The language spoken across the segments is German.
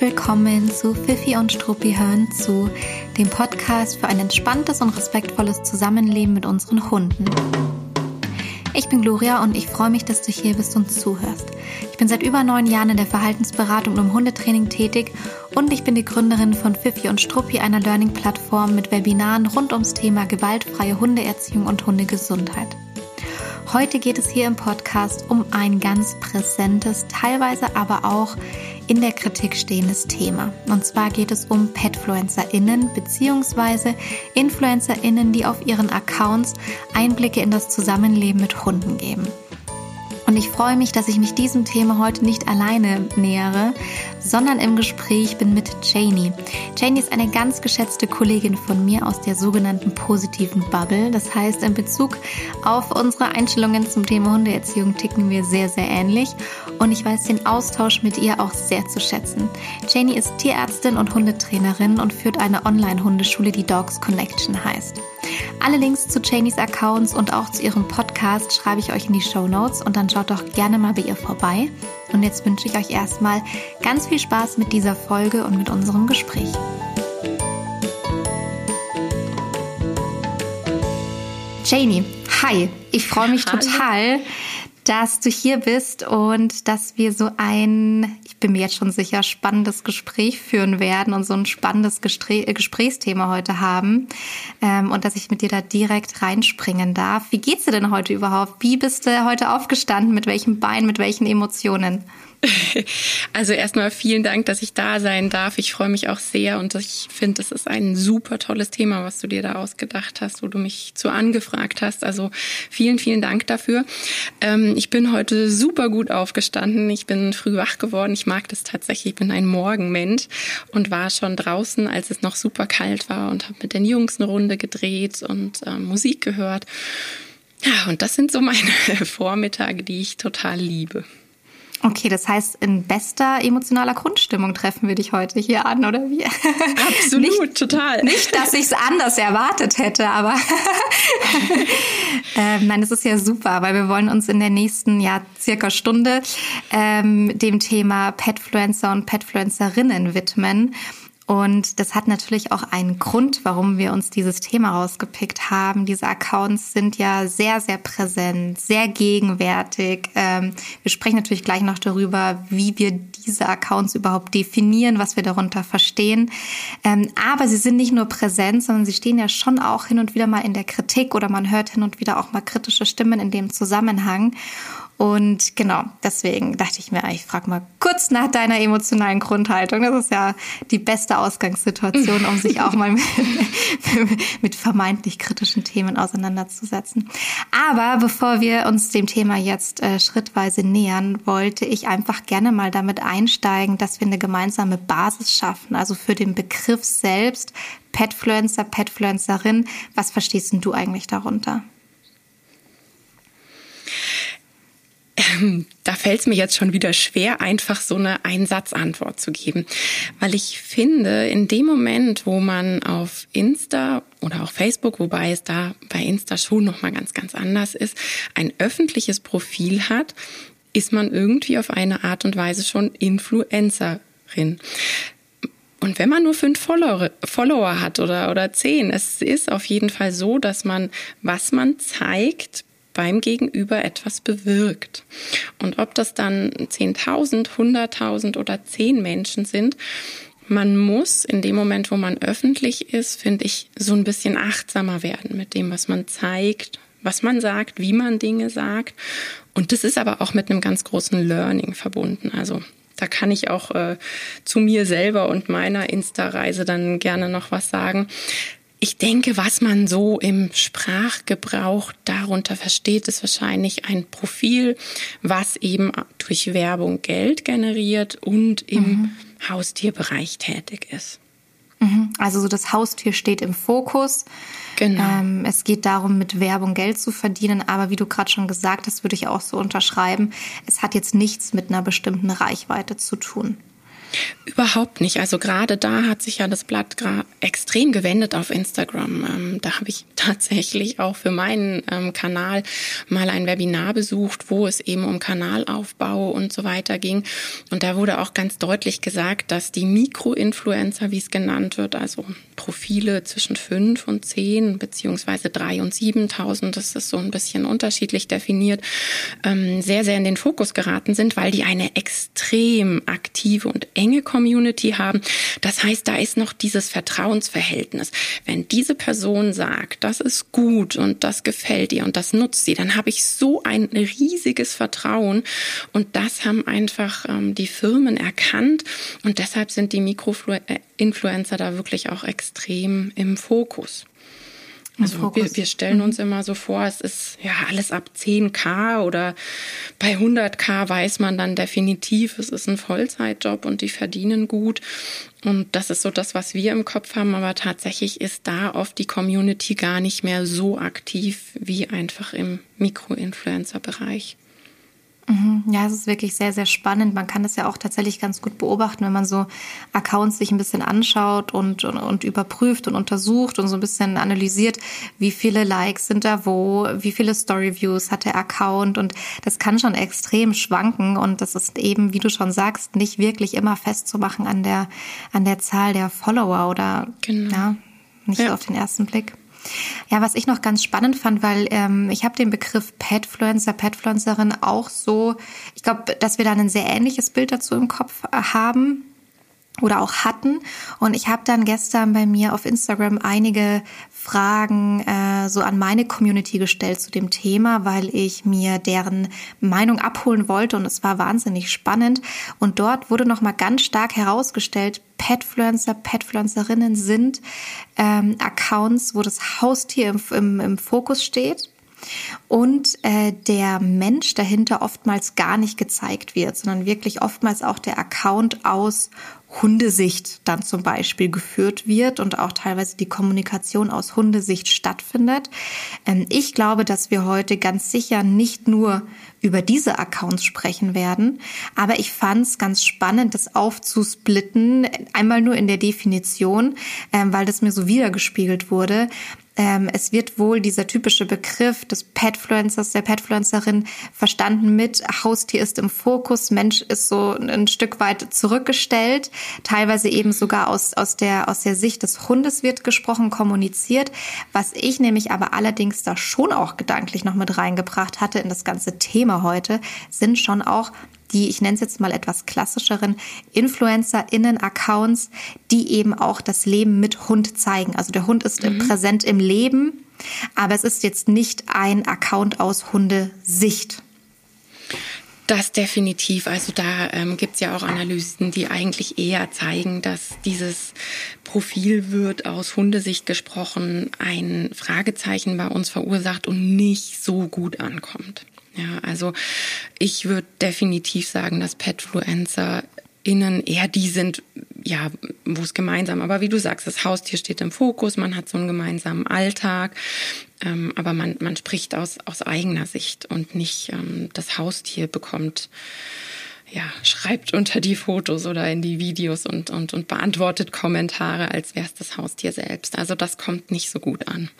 willkommen zu Fifi und Struppi hören zu, dem Podcast für ein entspanntes und respektvolles Zusammenleben mit unseren Hunden. Ich bin Gloria und ich freue mich, dass du hier bist und zuhörst. Ich bin seit über neun Jahren in der Verhaltensberatung und im Hundetraining tätig und ich bin die Gründerin von Fifi und Struppi, einer Learning-Plattform mit Webinaren rund ums Thema gewaltfreie Hundeerziehung und Hundegesundheit. Heute geht es hier im Podcast um ein ganz präsentes, teilweise aber auch in der Kritik stehendes Thema. Und zwar geht es um PetfluencerInnen bzw. InfluencerInnen, die auf ihren Accounts Einblicke in das Zusammenleben mit Hunden geben. Und ich freue mich, dass ich mich diesem Thema heute nicht alleine nähere, sondern im Gespräch bin mit Janie. Janie ist eine ganz geschätzte Kollegin von mir aus der sogenannten positiven Bubble. Das heißt, in Bezug auf unsere Einstellungen zum Thema Hundeerziehung ticken wir sehr, sehr ähnlich. Und ich weiß den Austausch mit ihr auch sehr zu schätzen. Janie ist Tierärztin und Hundetrainerin und führt eine Online-Hundeschule, die Dogs Connection heißt. Alle Links zu Janies Accounts und auch zu ihrem Podcast schreibe ich euch in die Show Notes und dann schaut doch gerne mal bei ihr vorbei. Und jetzt wünsche ich euch erstmal ganz viel Spaß mit dieser Folge und mit unserem Gespräch. Janie, hi, ich freue mich Hallo. total, dass du hier bist und dass wir so ein, ich bin mir jetzt schon sicher, spannendes Gespräch führen werden und so ein spannendes Gespräch, Gesprächsthema heute haben ähm, und dass ich mit dir da direkt reinspringen darf. Wie geht's dir denn heute überhaupt? Wie bist du heute aufgestanden? Mit welchem Bein? Mit welchen Emotionen? Also erstmal vielen Dank, dass ich da sein darf. Ich freue mich auch sehr und ich finde, es ist ein super tolles Thema, was du dir da ausgedacht hast, wo du mich zu angefragt hast. Also vielen, vielen Dank dafür. Ähm, ich bin heute super gut aufgestanden. Ich bin früh wach geworden. Ich mag das tatsächlich. Ich bin ein Morgenmensch und war schon draußen, als es noch super kalt war und habe mit den Jungs eine Runde gedreht und äh, Musik gehört. Ja, und das sind so meine Vormittage, die ich total liebe. Okay, das heißt, in bester emotionaler Grundstimmung treffen wir dich heute hier an, oder wie? Absolut, nicht, total. Nicht, dass ich es anders erwartet hätte, aber ähm, nein, das ist ja super, weil wir wollen uns in der nächsten ja circa Stunde ähm, dem Thema Petfluencer und Petfluencerinnen widmen. Und das hat natürlich auch einen Grund, warum wir uns dieses Thema rausgepickt haben. Diese Accounts sind ja sehr, sehr präsent, sehr gegenwärtig. Ähm, wir sprechen natürlich gleich noch darüber, wie wir diese Accounts überhaupt definieren, was wir darunter verstehen. Ähm, aber sie sind nicht nur präsent, sondern sie stehen ja schon auch hin und wieder mal in der Kritik oder man hört hin und wieder auch mal kritische Stimmen in dem Zusammenhang. Und genau, deswegen dachte ich mir, ich frage mal kurz nach deiner emotionalen Grundhaltung. Das ist ja die beste Ausgangssituation, um sich auch mal mit, mit vermeintlich kritischen Themen auseinanderzusetzen. Aber bevor wir uns dem Thema jetzt äh, schrittweise nähern, wollte ich einfach gerne mal damit einsteigen, dass wir eine gemeinsame Basis schaffen. Also für den Begriff selbst, Petfluencer, Petfluencerin. Was verstehst denn du eigentlich darunter? Ähm, da fällt es mir jetzt schon wieder schwer, einfach so eine Einsatzantwort zu geben. Weil ich finde, in dem Moment, wo man auf Insta oder auch Facebook, wobei es da bei Insta schon nochmal ganz, ganz anders ist, ein öffentliches Profil hat, ist man irgendwie auf eine Art und Weise schon Influencerin. Und wenn man nur fünf Follower, Follower hat oder, oder zehn, es ist auf jeden Fall so, dass man, was man zeigt, beim Gegenüber etwas bewirkt. Und ob das dann 10.000, 100.000 oder 10 Menschen sind, man muss in dem Moment, wo man öffentlich ist, finde ich, so ein bisschen achtsamer werden mit dem, was man zeigt, was man sagt, wie man Dinge sagt. Und das ist aber auch mit einem ganz großen Learning verbunden. Also da kann ich auch äh, zu mir selber und meiner Insta-Reise dann gerne noch was sagen. Ich denke, was man so im Sprachgebrauch darunter versteht, ist wahrscheinlich ein Profil, was eben durch Werbung Geld generiert und im mhm. Haustierbereich tätig ist. Mhm. Also so das Haustier steht im Fokus. Genau. Ähm, es geht darum, mit Werbung Geld zu verdienen, aber wie du gerade schon gesagt hast, würde ich auch so unterschreiben. Es hat jetzt nichts mit einer bestimmten Reichweite zu tun. Überhaupt nicht. Also gerade da hat sich ja das Blatt extrem gewendet auf Instagram. Ähm, da habe ich tatsächlich auch für meinen ähm, Kanal mal ein Webinar besucht, wo es eben um Kanalaufbau und so weiter ging. Und da wurde auch ganz deutlich gesagt, dass die Mikroinfluencer, wie es genannt wird, also Profile zwischen fünf und zehn beziehungsweise drei und siebentausend, das ist so ein bisschen unterschiedlich definiert, ähm, sehr, sehr in den Fokus geraten sind, weil die eine extrem aktive und enge Community haben. Das heißt, da ist noch dieses Vertrauensverhältnis. Wenn diese Person sagt, das ist gut und das gefällt ihr und das nutzt sie, dann habe ich so ein riesiges Vertrauen und das haben einfach ähm, die Firmen erkannt und deshalb sind die Mikroinfluencer da wirklich auch extrem im Fokus. Also wir, wir stellen mhm. uns immer so vor, es ist ja alles ab 10k oder bei 100k weiß man dann definitiv, es ist ein Vollzeitjob und die verdienen gut. Und das ist so das, was wir im Kopf haben. Aber tatsächlich ist da oft die Community gar nicht mehr so aktiv wie einfach im Mikroinfluencer-Bereich. Mhm. Ja, es ist wirklich sehr, sehr spannend. Man kann das ja auch tatsächlich ganz gut beobachten, wenn man so Accounts sich ein bisschen anschaut und, und, und, überprüft und untersucht und so ein bisschen analysiert, wie viele Likes sind da wo, wie viele Storyviews hat der Account und das kann schon extrem schwanken und das ist eben, wie du schon sagst, nicht wirklich immer festzumachen an der, an der Zahl der Follower oder genau. ja, nicht ja. so auf den ersten Blick. Ja, was ich noch ganz spannend fand, weil ähm, ich habe den Begriff Petfluencer, Petfluencerin auch so, ich glaube, dass wir da ein sehr ähnliches Bild dazu im Kopf äh, haben oder auch hatten. Und ich habe dann gestern bei mir auf Instagram einige Fragen äh, so an meine Community gestellt zu dem Thema, weil ich mir deren Meinung abholen wollte und es war wahnsinnig spannend. Und dort wurde nochmal ganz stark herausgestellt, Petfluencer, Petfluencerinnen sind ähm, Accounts, wo das Haustier im, im, im Fokus steht und äh, der Mensch dahinter oftmals gar nicht gezeigt wird, sondern wirklich oftmals auch der Account aus Hundesicht dann zum Beispiel geführt wird und auch teilweise die Kommunikation aus Hundesicht stattfindet. Ähm, ich glaube, dass wir heute ganz sicher nicht nur über diese Accounts sprechen werden, aber ich fand es ganz spannend, das aufzusplitten, einmal nur in der Definition, ähm, weil das mir so wiedergespiegelt wurde, es wird wohl dieser typische Begriff des Petfluencers, der Petfluencerin verstanden mit Haustier ist im Fokus, Mensch ist so ein Stück weit zurückgestellt, teilweise eben sogar aus, aus, der, aus der Sicht des Hundes wird gesprochen, kommuniziert. Was ich nämlich aber allerdings da schon auch gedanklich noch mit reingebracht hatte in das ganze Thema heute, sind schon auch die, ich nenne es jetzt mal etwas klassischeren InfluencerInnen-Accounts, die eben auch das Leben mit Hund zeigen. Also der Hund ist mhm. präsent im Leben, aber es ist jetzt nicht ein Account aus Hundesicht. Das definitiv. Also da ähm, gibt es ja auch Analysen, die eigentlich eher zeigen, dass dieses Profil wird aus Hundesicht gesprochen ein Fragezeichen bei uns verursacht und nicht so gut ankommt. Ja, also ich würde definitiv sagen, dass Petfluencer innen eher die sind, ja, wo es gemeinsam, aber wie du sagst, das Haustier steht im Fokus, man hat so einen gemeinsamen Alltag, ähm, aber man, man spricht aus, aus eigener Sicht und nicht ähm, das Haustier bekommt, ja, schreibt unter die Fotos oder in die Videos und, und, und beantwortet Kommentare, als wäre es das Haustier selbst. Also das kommt nicht so gut an.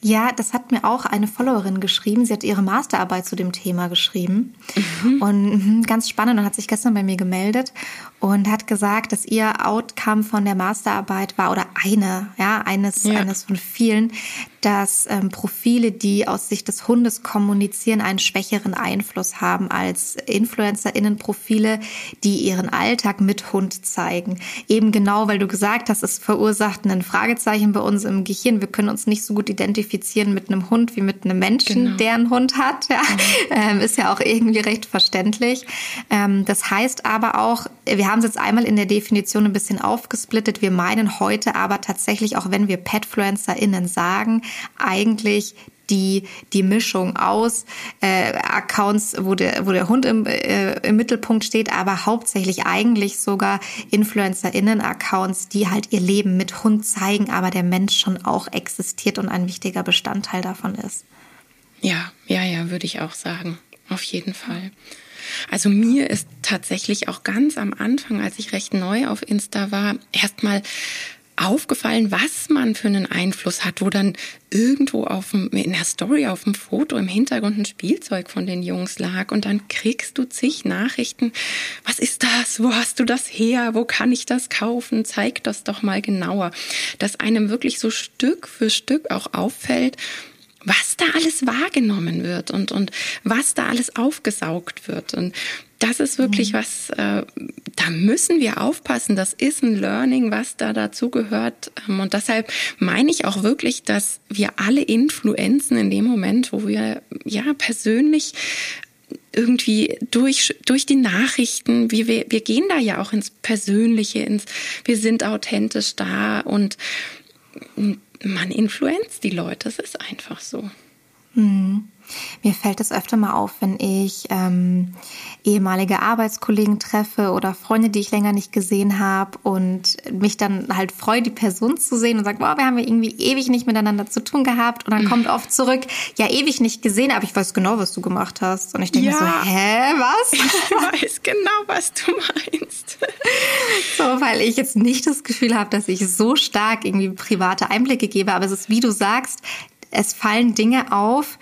Ja, das hat mir auch eine Followerin geschrieben. Sie hat ihre Masterarbeit zu dem Thema geschrieben. Mhm. Und mhm, ganz spannend und hat sich gestern bei mir gemeldet und hat gesagt, dass ihr Outcome von der Masterarbeit war oder eine, ja, eines, ja. eines von vielen, dass ähm, Profile, die aus Sicht des Hundes kommunizieren, einen schwächeren Einfluss haben als InfluencerInnen-Profile, die ihren Alltag mit Hund zeigen. Eben genau, weil du gesagt hast, es verursacht ein Fragezeichen bei uns im Gehirn. Wir können uns nicht so gut identifizieren mit einem Hund wie mit einem Menschen, genau. der einen Hund hat. Ja. Mhm. Ähm, ist ja auch irgendwie recht verständlich. Ähm, das heißt aber auch, wir haben es jetzt einmal in der Definition ein bisschen aufgesplittet. Wir meinen heute aber tatsächlich, auch wenn wir PetfluencerInnen sagen, eigentlich die, die Mischung aus äh, Accounts, wo der, wo der Hund im, äh, im Mittelpunkt steht, aber hauptsächlich eigentlich sogar InfluencerInnen-Accounts, die halt ihr Leben mit Hund zeigen, aber der Mensch schon auch existiert und ein wichtiger Bestandteil davon ist. Ja, ja, ja, würde ich auch sagen. Auf jeden Fall. Also mir ist tatsächlich auch ganz am Anfang, als ich recht neu auf Insta war, erstmal aufgefallen, was man für einen Einfluss hat, wo dann irgendwo auf dem, in der Story auf dem Foto im Hintergrund ein Spielzeug von den Jungs lag und dann kriegst du zig Nachrichten. Was ist das? Wo hast du das her? Wo kann ich das kaufen? Zeig das doch mal genauer. Dass einem wirklich so Stück für Stück auch auffällt, was da alles wahrgenommen wird und, und was da alles aufgesaugt wird. Und das ist wirklich mhm. was, äh, da müssen wir aufpassen. Das ist ein Learning, was da dazu gehört. Ähm, und deshalb meine ich auch wirklich, dass wir alle Influenzen in dem Moment, wo wir ja persönlich irgendwie durch, durch die Nachrichten, wie wir, wir gehen da ja auch ins Persönliche, ins, wir sind authentisch da und man influenzt die Leute. Es ist einfach so. Mhm. Mir fällt es öfter mal auf, wenn ich ähm, ehemalige Arbeitskollegen treffe oder Freunde, die ich länger nicht gesehen habe und mich dann halt freue, die Person zu sehen und sage, boah, wir haben irgendwie ewig nicht miteinander zu tun gehabt und dann kommt mhm. oft zurück, ja, ewig nicht gesehen, aber ich weiß genau, was du gemacht hast. Und ich denke ja. so, hä, was? Ich weiß genau, was du meinst. so, weil ich jetzt nicht das Gefühl habe, dass ich so stark irgendwie private Einblicke gebe, aber es ist, wie du sagst, es fallen Dinge auf,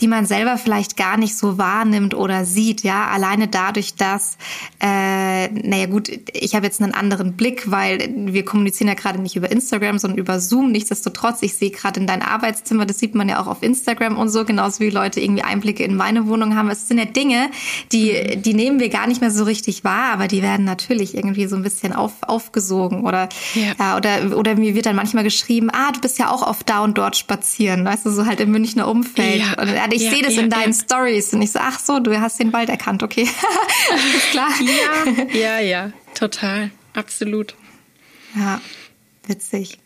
die man selber vielleicht gar nicht so wahrnimmt oder sieht, ja, alleine dadurch, dass, äh, naja gut, ich habe jetzt einen anderen Blick, weil wir kommunizieren ja gerade nicht über Instagram, sondern über Zoom. Nichtsdestotrotz, ich sehe gerade in dein Arbeitszimmer, das sieht man ja auch auf Instagram und so, genauso wie Leute irgendwie Einblicke in meine Wohnung haben. Es sind ja Dinge, die, die nehmen wir gar nicht mehr so richtig wahr, aber die werden natürlich irgendwie so ein bisschen auf, aufgesogen oder, ja. ja oder, oder mir wird dann manchmal geschrieben, ah, du bist ja auch oft da und dort spazieren, weißt du, so halt im Münchner Umfeld. Ja. Und, ich ja, sehe das ja, in deinen ja. Stories und ich so, ach so, du hast den Wald erkannt, okay. ist klar. Ja, ja, ja, total, absolut. Ja, witzig.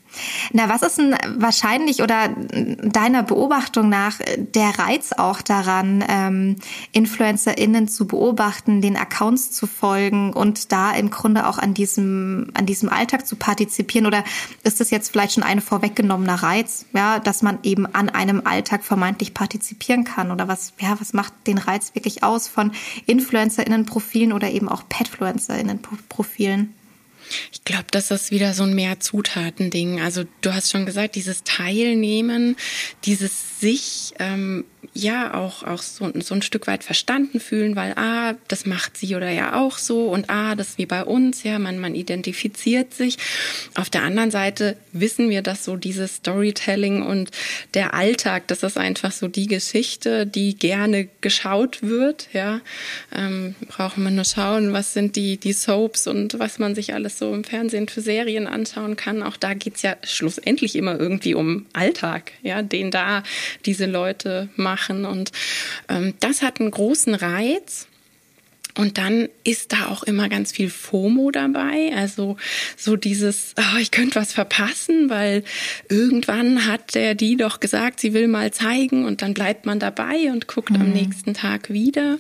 Na, was ist denn wahrscheinlich oder deiner Beobachtung nach der Reiz auch daran, ähm, InfluencerInnen zu beobachten, den Accounts zu folgen und da im Grunde auch an diesem, an diesem Alltag zu partizipieren? Oder ist das jetzt vielleicht schon ein vorweggenommener Reiz, ja, dass man eben an einem Alltag vermeintlich partizipieren kann? Oder was, ja, was macht den Reiz wirklich aus von InfluencerInnen-Profilen oder eben auch Petfluencer*innen-Profilen? Ich glaube, das ist wieder so ein mehr Zutaten-Ding. Also du hast schon gesagt, dieses Teilnehmen, dieses sich ähm, ja auch, auch so, so ein Stück weit verstanden fühlen, weil ah, das macht sie oder ja auch so und ah, das ist wie bei uns, ja, man, man identifiziert sich. Auf der anderen Seite wissen wir, dass so dieses Storytelling und der Alltag, das ist einfach so die Geschichte, die gerne geschaut wird, ja. Ähm, brauchen wir nur schauen, was sind die, die Soaps und was man sich alles so im Fernsehen für Serien anschauen kann. Auch da geht's ja schlussendlich immer irgendwie um Alltag, ja, den da diese Leute machen machen. Und ähm, das hat einen großen Reiz. Und dann ist da auch immer ganz viel FOMO dabei. Also so dieses, oh, ich könnte was verpassen, weil irgendwann hat der die doch gesagt, sie will mal zeigen und dann bleibt man dabei und guckt mhm. am nächsten Tag wieder.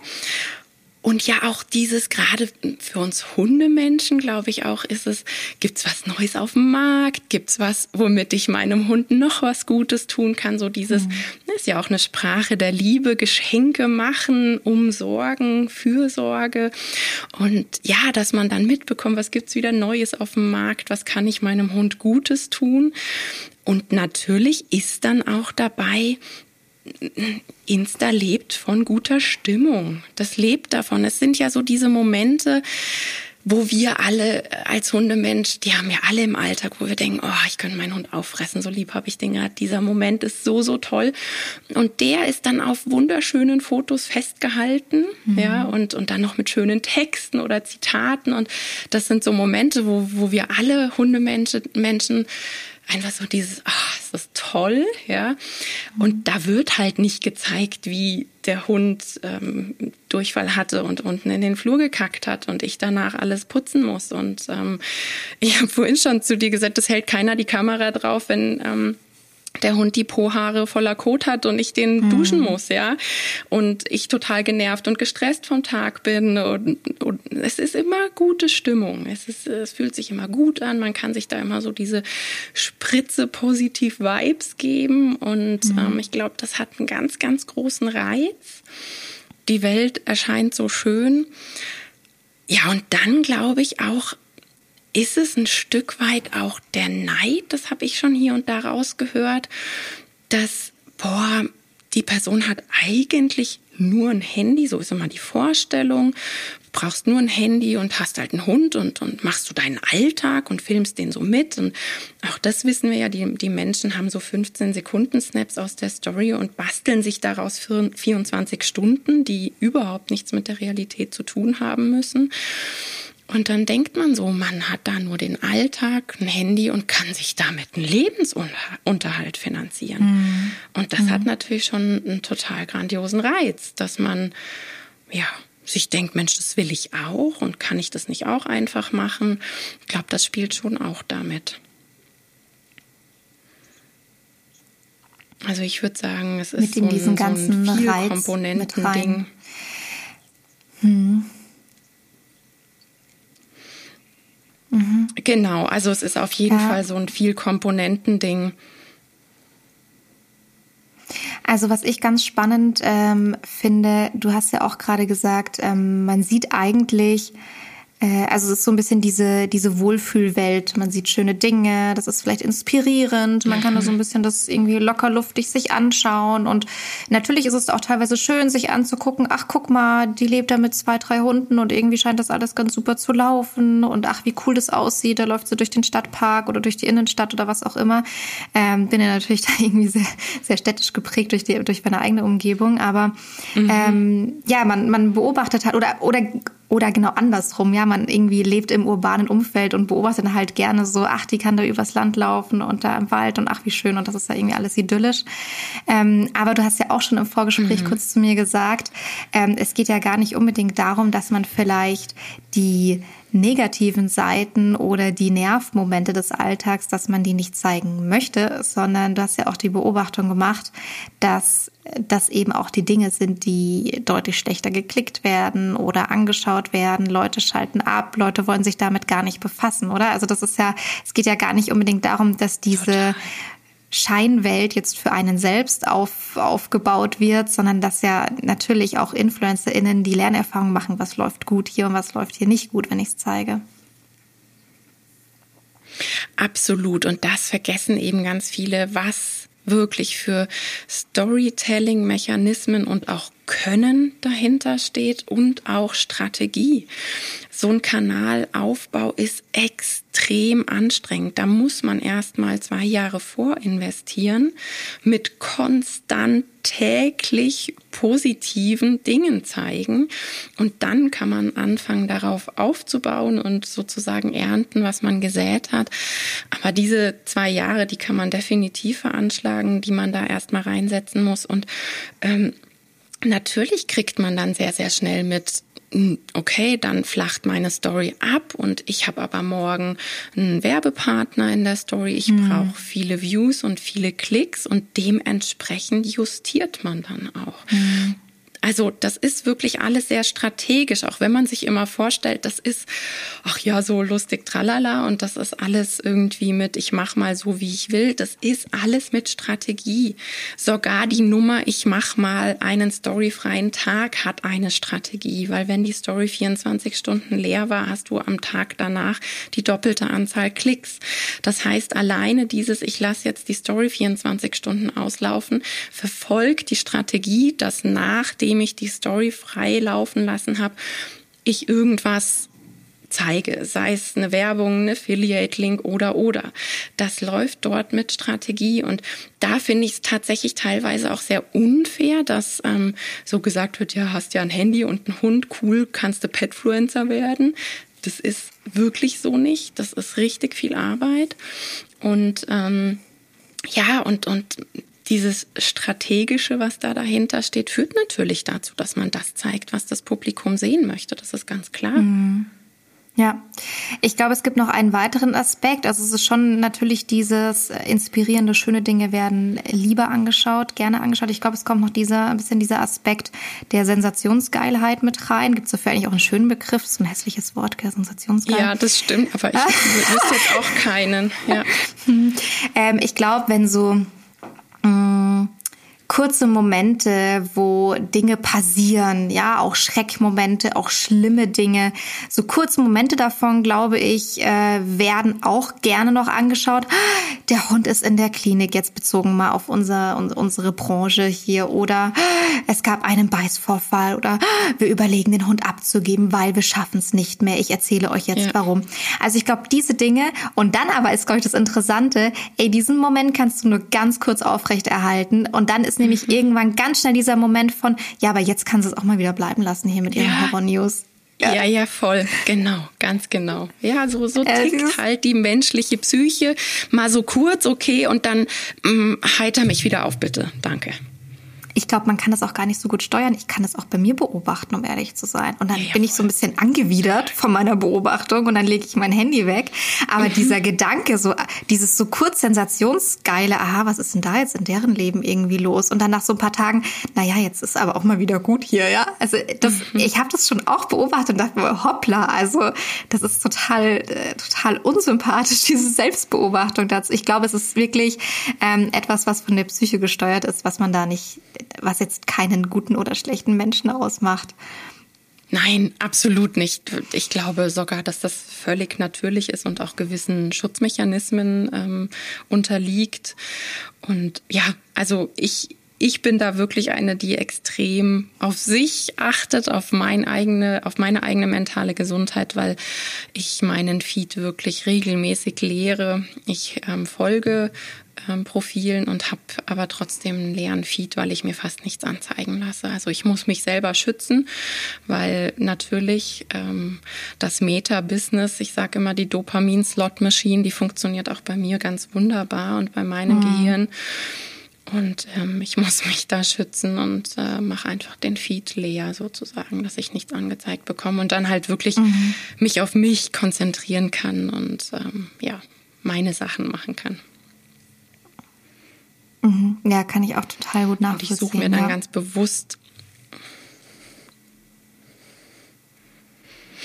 Und ja, auch dieses, gerade für uns Hundemenschen, glaube ich auch, ist es, gibt's was Neues auf dem Markt? Gibt's was, womit ich meinem Hund noch was Gutes tun kann? So dieses, mhm. ist ja auch eine Sprache der Liebe, Geschenke machen, umsorgen, Fürsorge. Und ja, dass man dann mitbekommt, was gibt's wieder Neues auf dem Markt? Was kann ich meinem Hund Gutes tun? Und natürlich ist dann auch dabei, Insta lebt von guter Stimmung. Das lebt davon. Es sind ja so diese Momente, wo wir alle als Hundemensch, die haben ja alle im Alltag, wo wir denken, oh, ich könnte meinen Hund auffressen, so lieb habe ich den gerade. Dieser Moment ist so, so toll. Und der ist dann auf wunderschönen Fotos festgehalten, mhm. ja, und, und dann noch mit schönen Texten oder Zitaten. Und das sind so Momente, wo, wo wir alle Hundemenschen Menschen einfach so dieses, ach, ist das toll, ja. Und da wird halt nicht gezeigt, wie der Hund ähm, Durchfall hatte und unten in den Flur gekackt hat und ich danach alles putzen muss. Und ähm, ich habe vorhin schon zu dir gesagt, das hält keiner die Kamera drauf, wenn ähm, der Hund die Pohaare voller Kot hat und ich den mhm. duschen muss, ja. Und ich total genervt und gestresst vom Tag bin. Und, und, es ist immer gute Stimmung. Es, ist, es fühlt sich immer gut an. Man kann sich da immer so diese Spritze positiv Vibes geben. Und mhm. ähm, ich glaube, das hat einen ganz, ganz großen Reiz. die Welt erscheint so schön. Ja, und dann glaube ich auch, ist es ein Stück weit auch der Neid, das habe ich schon hier und da rausgehört, dass, boah, die Person hat eigentlich nur ein Handy, so ist immer die Vorstellung, brauchst nur ein Handy und hast halt einen Hund und, und machst du deinen Alltag und filmst den so mit. Und auch das wissen wir ja, die, die Menschen haben so 15 Sekunden Snaps aus der Story und basteln sich daraus für 24 Stunden, die überhaupt nichts mit der Realität zu tun haben müssen. Und dann denkt man so, man hat da nur den Alltag, ein Handy und kann sich damit einen Lebensunterhalt finanzieren. Mhm. Und das mhm. hat natürlich schon einen total grandiosen Reiz, dass man, ja, sich denkt, Mensch, das will ich auch und kann ich das nicht auch einfach machen? Ich glaube, das spielt schon auch damit. Also ich würde sagen, es ist mit so ein, ganzen so ein Reiz Komponenten-Ding. Hm. Mhm. Genau, also es ist auf jeden ja. Fall so ein viel Komponenten-Ding. Also was ich ganz spannend ähm, finde, du hast ja auch gerade gesagt, ähm, man sieht eigentlich also es ist so ein bisschen diese, diese Wohlfühlwelt. Man sieht schöne Dinge, das ist vielleicht inspirierend, man kann da so ein bisschen das irgendwie lockerluftig sich anschauen. Und natürlich ist es auch teilweise schön, sich anzugucken, ach guck mal, die lebt da mit zwei, drei Hunden und irgendwie scheint das alles ganz super zu laufen. Und ach, wie cool das aussieht, da läuft sie durch den Stadtpark oder durch die Innenstadt oder was auch immer. Ähm, bin ja natürlich da irgendwie sehr, sehr städtisch geprägt durch, die, durch meine eigene Umgebung. Aber mhm. ähm, ja, man, man beobachtet halt oder, oder oder genau andersrum, ja, man irgendwie lebt im urbanen Umfeld und beobachtet halt gerne so, ach, die kann da übers Land laufen und da im Wald und ach, wie schön und das ist ja irgendwie alles idyllisch. Ähm, aber du hast ja auch schon im Vorgespräch mhm. kurz zu mir gesagt, ähm, es geht ja gar nicht unbedingt darum, dass man vielleicht die negativen Seiten oder die Nervmomente des Alltags, dass man die nicht zeigen möchte, sondern du hast ja auch die Beobachtung gemacht, dass das eben auch die Dinge sind, die deutlich schlechter geklickt werden oder angeschaut werden. Leute schalten ab, Leute wollen sich damit gar nicht befassen, oder? Also das ist ja, es geht ja gar nicht unbedingt darum, dass diese Total. Scheinwelt jetzt für einen selbst auf, aufgebaut wird, sondern dass ja natürlich auch InfluencerInnen die Lernerfahrung machen, was läuft gut hier und was läuft hier nicht gut, wenn ich es zeige. Absolut. Und das vergessen eben ganz viele, was wirklich für Storytelling-Mechanismen und auch Können dahinter steht und auch Strategie. So ein Kanalaufbau ist extrem anstrengend. Da muss man erst mal zwei Jahre vorinvestieren mit konstant täglich positiven Dingen zeigen. Und dann kann man anfangen, darauf aufzubauen und sozusagen ernten, was man gesät hat. Aber diese zwei Jahre, die kann man definitiv veranschlagen, die man da erstmal reinsetzen muss. Und ähm, Natürlich kriegt man dann sehr, sehr schnell mit, hm, okay, dann flacht meine Story ab und ich habe aber morgen einen Werbepartner in der Story. Ich mhm. brauche viele Views und viele Klicks und dementsprechend justiert man dann auch. Mhm. Also das ist wirklich alles sehr strategisch, auch wenn man sich immer vorstellt, das ist, ach ja, so lustig, tralala und das ist alles irgendwie mit, ich mach mal so, wie ich will. Das ist alles mit Strategie. Sogar die Nummer, ich mach mal einen storyfreien Tag, hat eine Strategie, weil wenn die Story 24 Stunden leer war, hast du am Tag danach die doppelte Anzahl Klicks. Das heißt, alleine dieses, ich lasse jetzt die Story 24 Stunden auslaufen, verfolgt die Strategie, dass nachdem nachdem ich die Story frei laufen lassen habe, ich irgendwas zeige, sei es eine Werbung, ein Affiliate-Link oder oder. Das läuft dort mit Strategie und da finde ich es tatsächlich teilweise auch sehr unfair, dass ähm, so gesagt wird, ja, hast ja ein Handy und einen Hund, cool, kannst du Petfluencer werden. Das ist wirklich so nicht. Das ist richtig viel Arbeit und ähm, ja, und, und dieses Strategische, was da dahinter steht, führt natürlich dazu, dass man das zeigt, was das Publikum sehen möchte. Das ist ganz klar. Mhm. Ja, ich glaube, es gibt noch einen weiteren Aspekt. Also es ist schon natürlich dieses inspirierende, schöne Dinge werden lieber angeschaut, gerne angeschaut. Ich glaube, es kommt noch dieser, ein bisschen dieser Aspekt der Sensationsgeilheit mit rein. Gibt es dafür eigentlich auch einen schönen Begriff? So ein hässliches Wort, gell? Sensationsgeil. Ja, das stimmt, aber ich wüsste jetzt auch keinen. Ja. ähm, ich glaube, wenn so 嗯 kurze Momente, wo Dinge passieren, ja, auch Schreckmomente, auch schlimme Dinge. So kurze Momente davon, glaube ich, äh, werden auch gerne noch angeschaut. Der Hund ist in der Klinik, jetzt bezogen mal auf unser, unsere Branche hier. Oder es gab einen Beißvorfall oder wir überlegen, den Hund abzugeben, weil wir schaffen es nicht mehr. Ich erzähle euch jetzt ja. warum. Also ich glaube, diese Dinge und dann aber ist, glaube ich, das Interessante, ey, diesen Moment kannst du nur ganz kurz aufrechterhalten und dann ist nämlich irgendwann ganz schnell dieser Moment von, ja, aber jetzt kannst du es auch mal wieder bleiben lassen hier mit ihren ja. Horror-News. Ja. ja, ja, voll. Genau, ganz genau. Ja, so, so tickt halt die menschliche Psyche. Mal so kurz, okay, und dann mh, mm, heiter mich wieder auf, bitte. Danke ich glaube, man kann das auch gar nicht so gut steuern. Ich kann das auch bei mir beobachten, um ehrlich zu sein. Und dann ja, bin ich so ein bisschen angewidert von meiner Beobachtung und dann lege ich mein Handy weg. Aber mhm. dieser Gedanke, so dieses so kurz sensationsgeile, aha, was ist denn da jetzt in deren Leben irgendwie los? Und dann nach so ein paar Tagen, naja, jetzt ist aber auch mal wieder gut hier, ja. Also das, mhm. ich habe das schon auch beobachtet und dachte mir, hoppla, also das ist total, äh, total unsympathisch, diese Selbstbeobachtung dazu. Ich glaube, es ist wirklich ähm, etwas, was von der Psyche gesteuert ist, was man da nicht was jetzt keinen guten oder schlechten Menschen ausmacht. Nein, absolut nicht. Ich glaube sogar, dass das völlig natürlich ist und auch gewissen Schutzmechanismen ähm, unterliegt. Und ja, also ich, ich bin da wirklich eine, die extrem auf sich achtet, auf mein eigene, auf meine eigene mentale Gesundheit, weil ich meinen Feed wirklich regelmäßig lehre. Ich ähm, folge ähm, Profilen und habe aber trotzdem einen leeren Feed, weil ich mir fast nichts anzeigen lasse. Also ich muss mich selber schützen, weil natürlich ähm, das Meta-Business, ich sage immer die Dopamin-Slot-Machine, die funktioniert auch bei mir ganz wunderbar und bei meinem mhm. Gehirn. Und ähm, ich muss mich da schützen und äh, mache einfach den Feed leer sozusagen, dass ich nichts angezeigt bekomme und dann halt wirklich mhm. mich auf mich konzentrieren kann und ähm, ja, meine Sachen machen kann. Mhm. Ja, kann ich auch total gut nachvollziehen. Und ich suche mir dann ja. ganz bewusst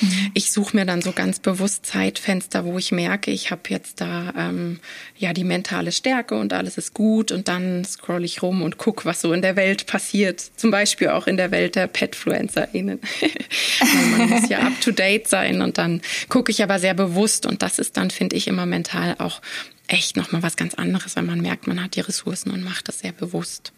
mhm. Ich suche mir dann so ganz bewusst Zeitfenster, wo ich merke, ich habe jetzt da ähm, ja die mentale Stärke und alles ist gut und dann scroll ich rum und gucke, was so in der Welt passiert. Zum Beispiel auch in der Welt der PetfluencerInnen. man muss ja up to date sein und dann gucke ich aber sehr bewusst und das ist dann, finde ich, immer mental auch echt nochmal was ganz anderes, wenn man merkt, man hat die Ressourcen und macht das sehr bewusst.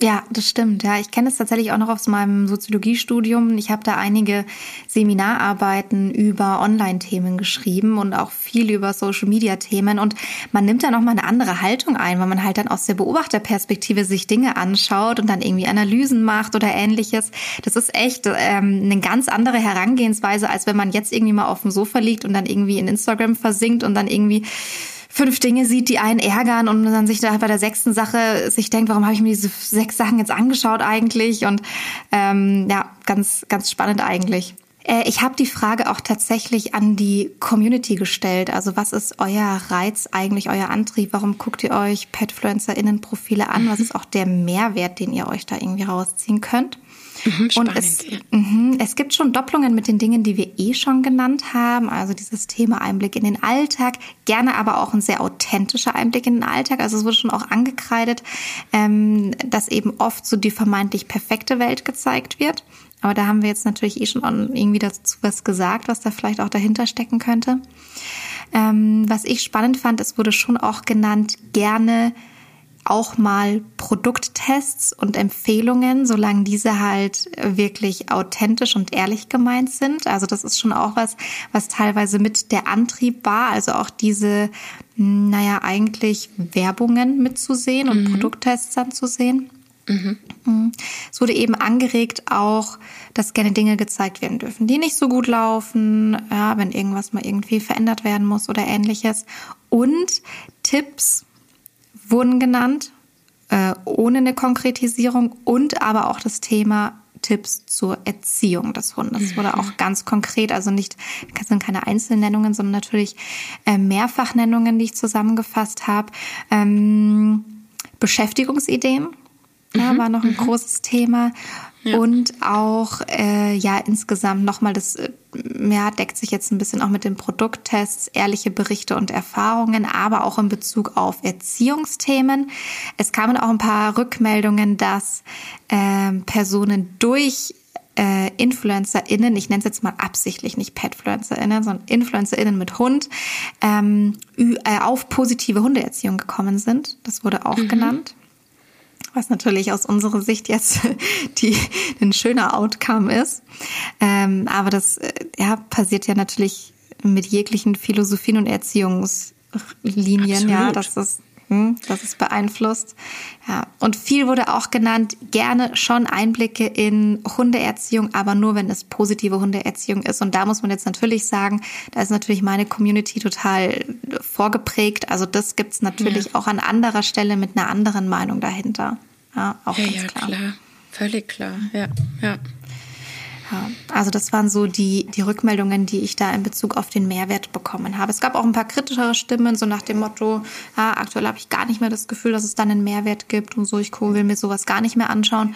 Ja, das stimmt. Ja, ich kenne es tatsächlich auch noch aus meinem Soziologiestudium. Ich habe da einige Seminararbeiten über Online-Themen geschrieben und auch viel über Social-Media-Themen. Und man nimmt da nochmal eine andere Haltung ein, weil man halt dann aus der Beobachterperspektive sich Dinge anschaut und dann irgendwie Analysen macht oder ähnliches. Das ist echt ähm, eine ganz andere Herangehensweise, als wenn man jetzt irgendwie mal auf dem Sofa liegt und dann irgendwie in Instagram versinkt und dann irgendwie fünf Dinge sieht, die einen ärgern und dann sich da bei der sechsten Sache sich denkt, warum habe ich mir diese sechs Sachen jetzt angeschaut eigentlich? Und ähm, ja, ganz, ganz spannend eigentlich. Äh, ich habe die Frage auch tatsächlich an die Community gestellt. Also was ist euer Reiz eigentlich, euer Antrieb? Warum guckt ihr euch Petfluencer-Innen-Profile an? Was ist auch der Mehrwert, den ihr euch da irgendwie rausziehen könnt? Mhm, und es, mh, es gibt schon Doppelungen mit den Dingen, die wir eh schon genannt haben. Also dieses Thema Einblick in den Alltag, gerne aber auch ein sehr authentischer Einblick in den Alltag. Also es wurde schon auch angekreidet, ähm, dass eben oft so die vermeintlich perfekte Welt gezeigt wird. Aber da haben wir jetzt natürlich eh schon irgendwie dazu was gesagt, was da vielleicht auch dahinter stecken könnte. Ähm, was ich spannend fand, es wurde schon auch genannt, gerne auch mal Produkttests und Empfehlungen, solange diese halt wirklich authentisch und ehrlich gemeint sind. Also das ist schon auch was, was teilweise mit der Antrieb war, also auch diese, naja, eigentlich Werbungen mitzusehen und mhm. Produkttests dann zu sehen. Mhm. mhm. Es wurde eben angeregt auch, dass gerne Dinge gezeigt werden dürfen, die nicht so gut laufen, ja, wenn irgendwas mal irgendwie verändert werden muss oder ähnliches. Und Tipps wurden genannt, äh, ohne eine Konkretisierung und aber auch das Thema Tipps zur Erziehung des Hundes. wurde auch ganz konkret, also nicht, das sind keine Einzelnennungen, sondern natürlich äh, Mehrfachnennungen, die ich zusammengefasst habe. Ähm, Beschäftigungsideen ja, mhm. war noch ein mhm. großes Thema. Ja. Und auch äh, ja insgesamt nochmal das äh, ja, deckt sich jetzt ein bisschen auch mit den Produkttests, ehrliche Berichte und Erfahrungen, aber auch in Bezug auf Erziehungsthemen. Es kamen auch ein paar Rückmeldungen, dass äh, Personen durch äh, InfluencerInnen, ich nenne es jetzt mal absichtlich nicht PetfluencerInnen, sondern InfluencerInnen mit Hund, ähm, äh, auf positive Hundeerziehung gekommen sind. Das wurde auch mhm. genannt. Was natürlich aus unserer Sicht jetzt die, ein schöner Outcome ist. Ähm, aber das äh, ja, passiert ja natürlich mit jeglichen Philosophien und Erziehungslinien, Absolut. ja, dass das hm, das ist beeinflusst. Ja. Und viel wurde auch genannt, gerne schon Einblicke in Hundeerziehung, aber nur wenn es positive Hundeerziehung ist. Und da muss man jetzt natürlich sagen, da ist natürlich meine Community total vorgeprägt. Also das gibt's natürlich ja. auch an anderer Stelle mit einer anderen Meinung dahinter. Ja, auch ja, ganz klar. klar. Völlig klar, ja, ja. Ja, also das waren so die, die Rückmeldungen, die ich da in Bezug auf den Mehrwert bekommen habe. Es gab auch ein paar kritischere Stimmen, so nach dem Motto, ja, aktuell habe ich gar nicht mehr das Gefühl, dass es dann einen Mehrwert gibt und so, ich will mir sowas gar nicht mehr anschauen.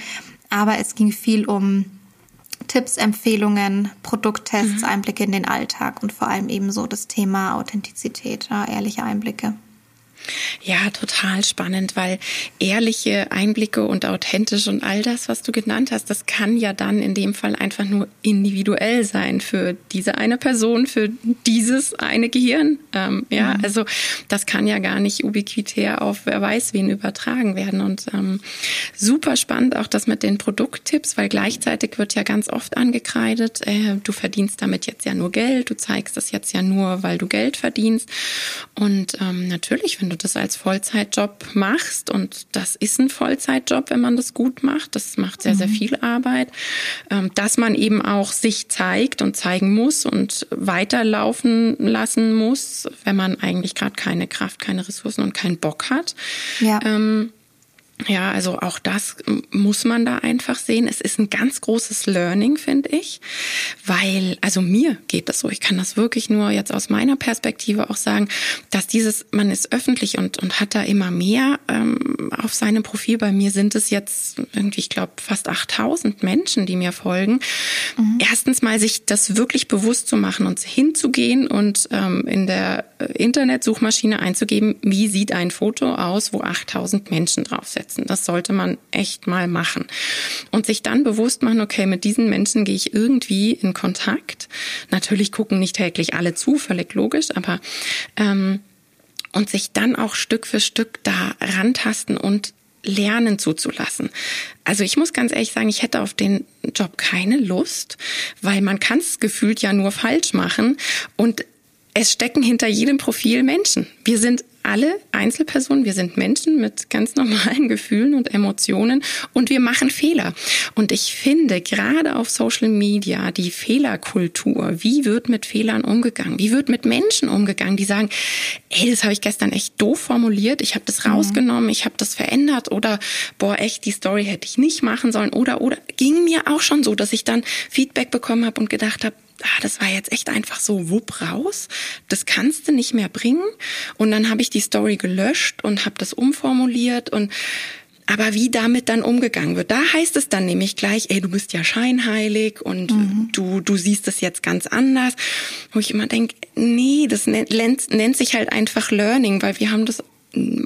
Aber es ging viel um Tipps, Empfehlungen, Produkttests, mhm. Einblicke in den Alltag und vor allem eben so das Thema Authentizität, ja, ehrliche Einblicke. Ja, total spannend, weil ehrliche Einblicke und authentisch und all das, was du genannt hast, das kann ja dann in dem Fall einfach nur individuell sein für diese eine Person, für dieses eine Gehirn. Ähm, ja, mhm. also das kann ja gar nicht ubiquitär auf wer weiß wen übertragen werden. Und ähm, super spannend auch das mit den Produkttipps, weil gleichzeitig wird ja ganz oft angekreidet, äh, du verdienst damit jetzt ja nur Geld, du zeigst das jetzt ja nur, weil du Geld verdienst. Und ähm, natürlich, wenn du das als Vollzeitjob machst, und das ist ein Vollzeitjob, wenn man das gut macht, das macht sehr, sehr mhm. viel Arbeit, ähm, dass man eben auch sich zeigt und zeigen muss und weiterlaufen lassen muss, wenn man eigentlich gerade keine Kraft, keine Ressourcen und keinen Bock hat. Ja. Ähm, ja, also auch das muss man da einfach sehen. Es ist ein ganz großes Learning, finde ich, weil, also mir geht das so. Ich kann das wirklich nur jetzt aus meiner Perspektive auch sagen, dass dieses, man ist öffentlich und, und hat da immer mehr ähm, auf seinem Profil. Bei mir sind es jetzt irgendwie, ich glaube, fast 8000 Menschen, die mir folgen. Mhm. Erstens mal sich das wirklich bewusst zu machen und hinzugehen und ähm, in der Internetsuchmaschine einzugeben, wie sieht ein Foto aus, wo 8000 Menschen draufsetzen setzen. Das sollte man echt mal machen. Und sich dann bewusst machen, okay, mit diesen Menschen gehe ich irgendwie in Kontakt. Natürlich gucken nicht täglich alle zu, völlig logisch, aber ähm, und sich dann auch Stück für Stück da rantasten und lernen zuzulassen. Also ich muss ganz ehrlich sagen, ich hätte auf den Job keine Lust, weil man kann es gefühlt ja nur falsch machen und es stecken hinter jedem Profil Menschen. Wir sind alle Einzelpersonen, wir sind Menschen mit ganz normalen Gefühlen und Emotionen und wir machen Fehler. Und ich finde gerade auf Social Media die Fehlerkultur, wie wird mit Fehlern umgegangen? Wie wird mit Menschen umgegangen, die sagen, ey, das habe ich gestern echt doof formuliert, ich habe das mhm. rausgenommen, ich habe das verändert oder boah, echt, die Story hätte ich nicht machen sollen oder oder ging mir auch schon so, dass ich dann Feedback bekommen habe und gedacht habe, ah, das war jetzt echt einfach so wupp raus. Das kannst du nicht mehr bringen. Und dann habe ich die Story gelöscht und habe das umformuliert und aber wie damit dann umgegangen wird, da heißt es dann nämlich gleich, ey, du bist ja scheinheilig und mhm. du, du siehst das jetzt ganz anders. Wo ich immer denke, nee, das nennt, nennt sich halt einfach Learning, weil wir haben das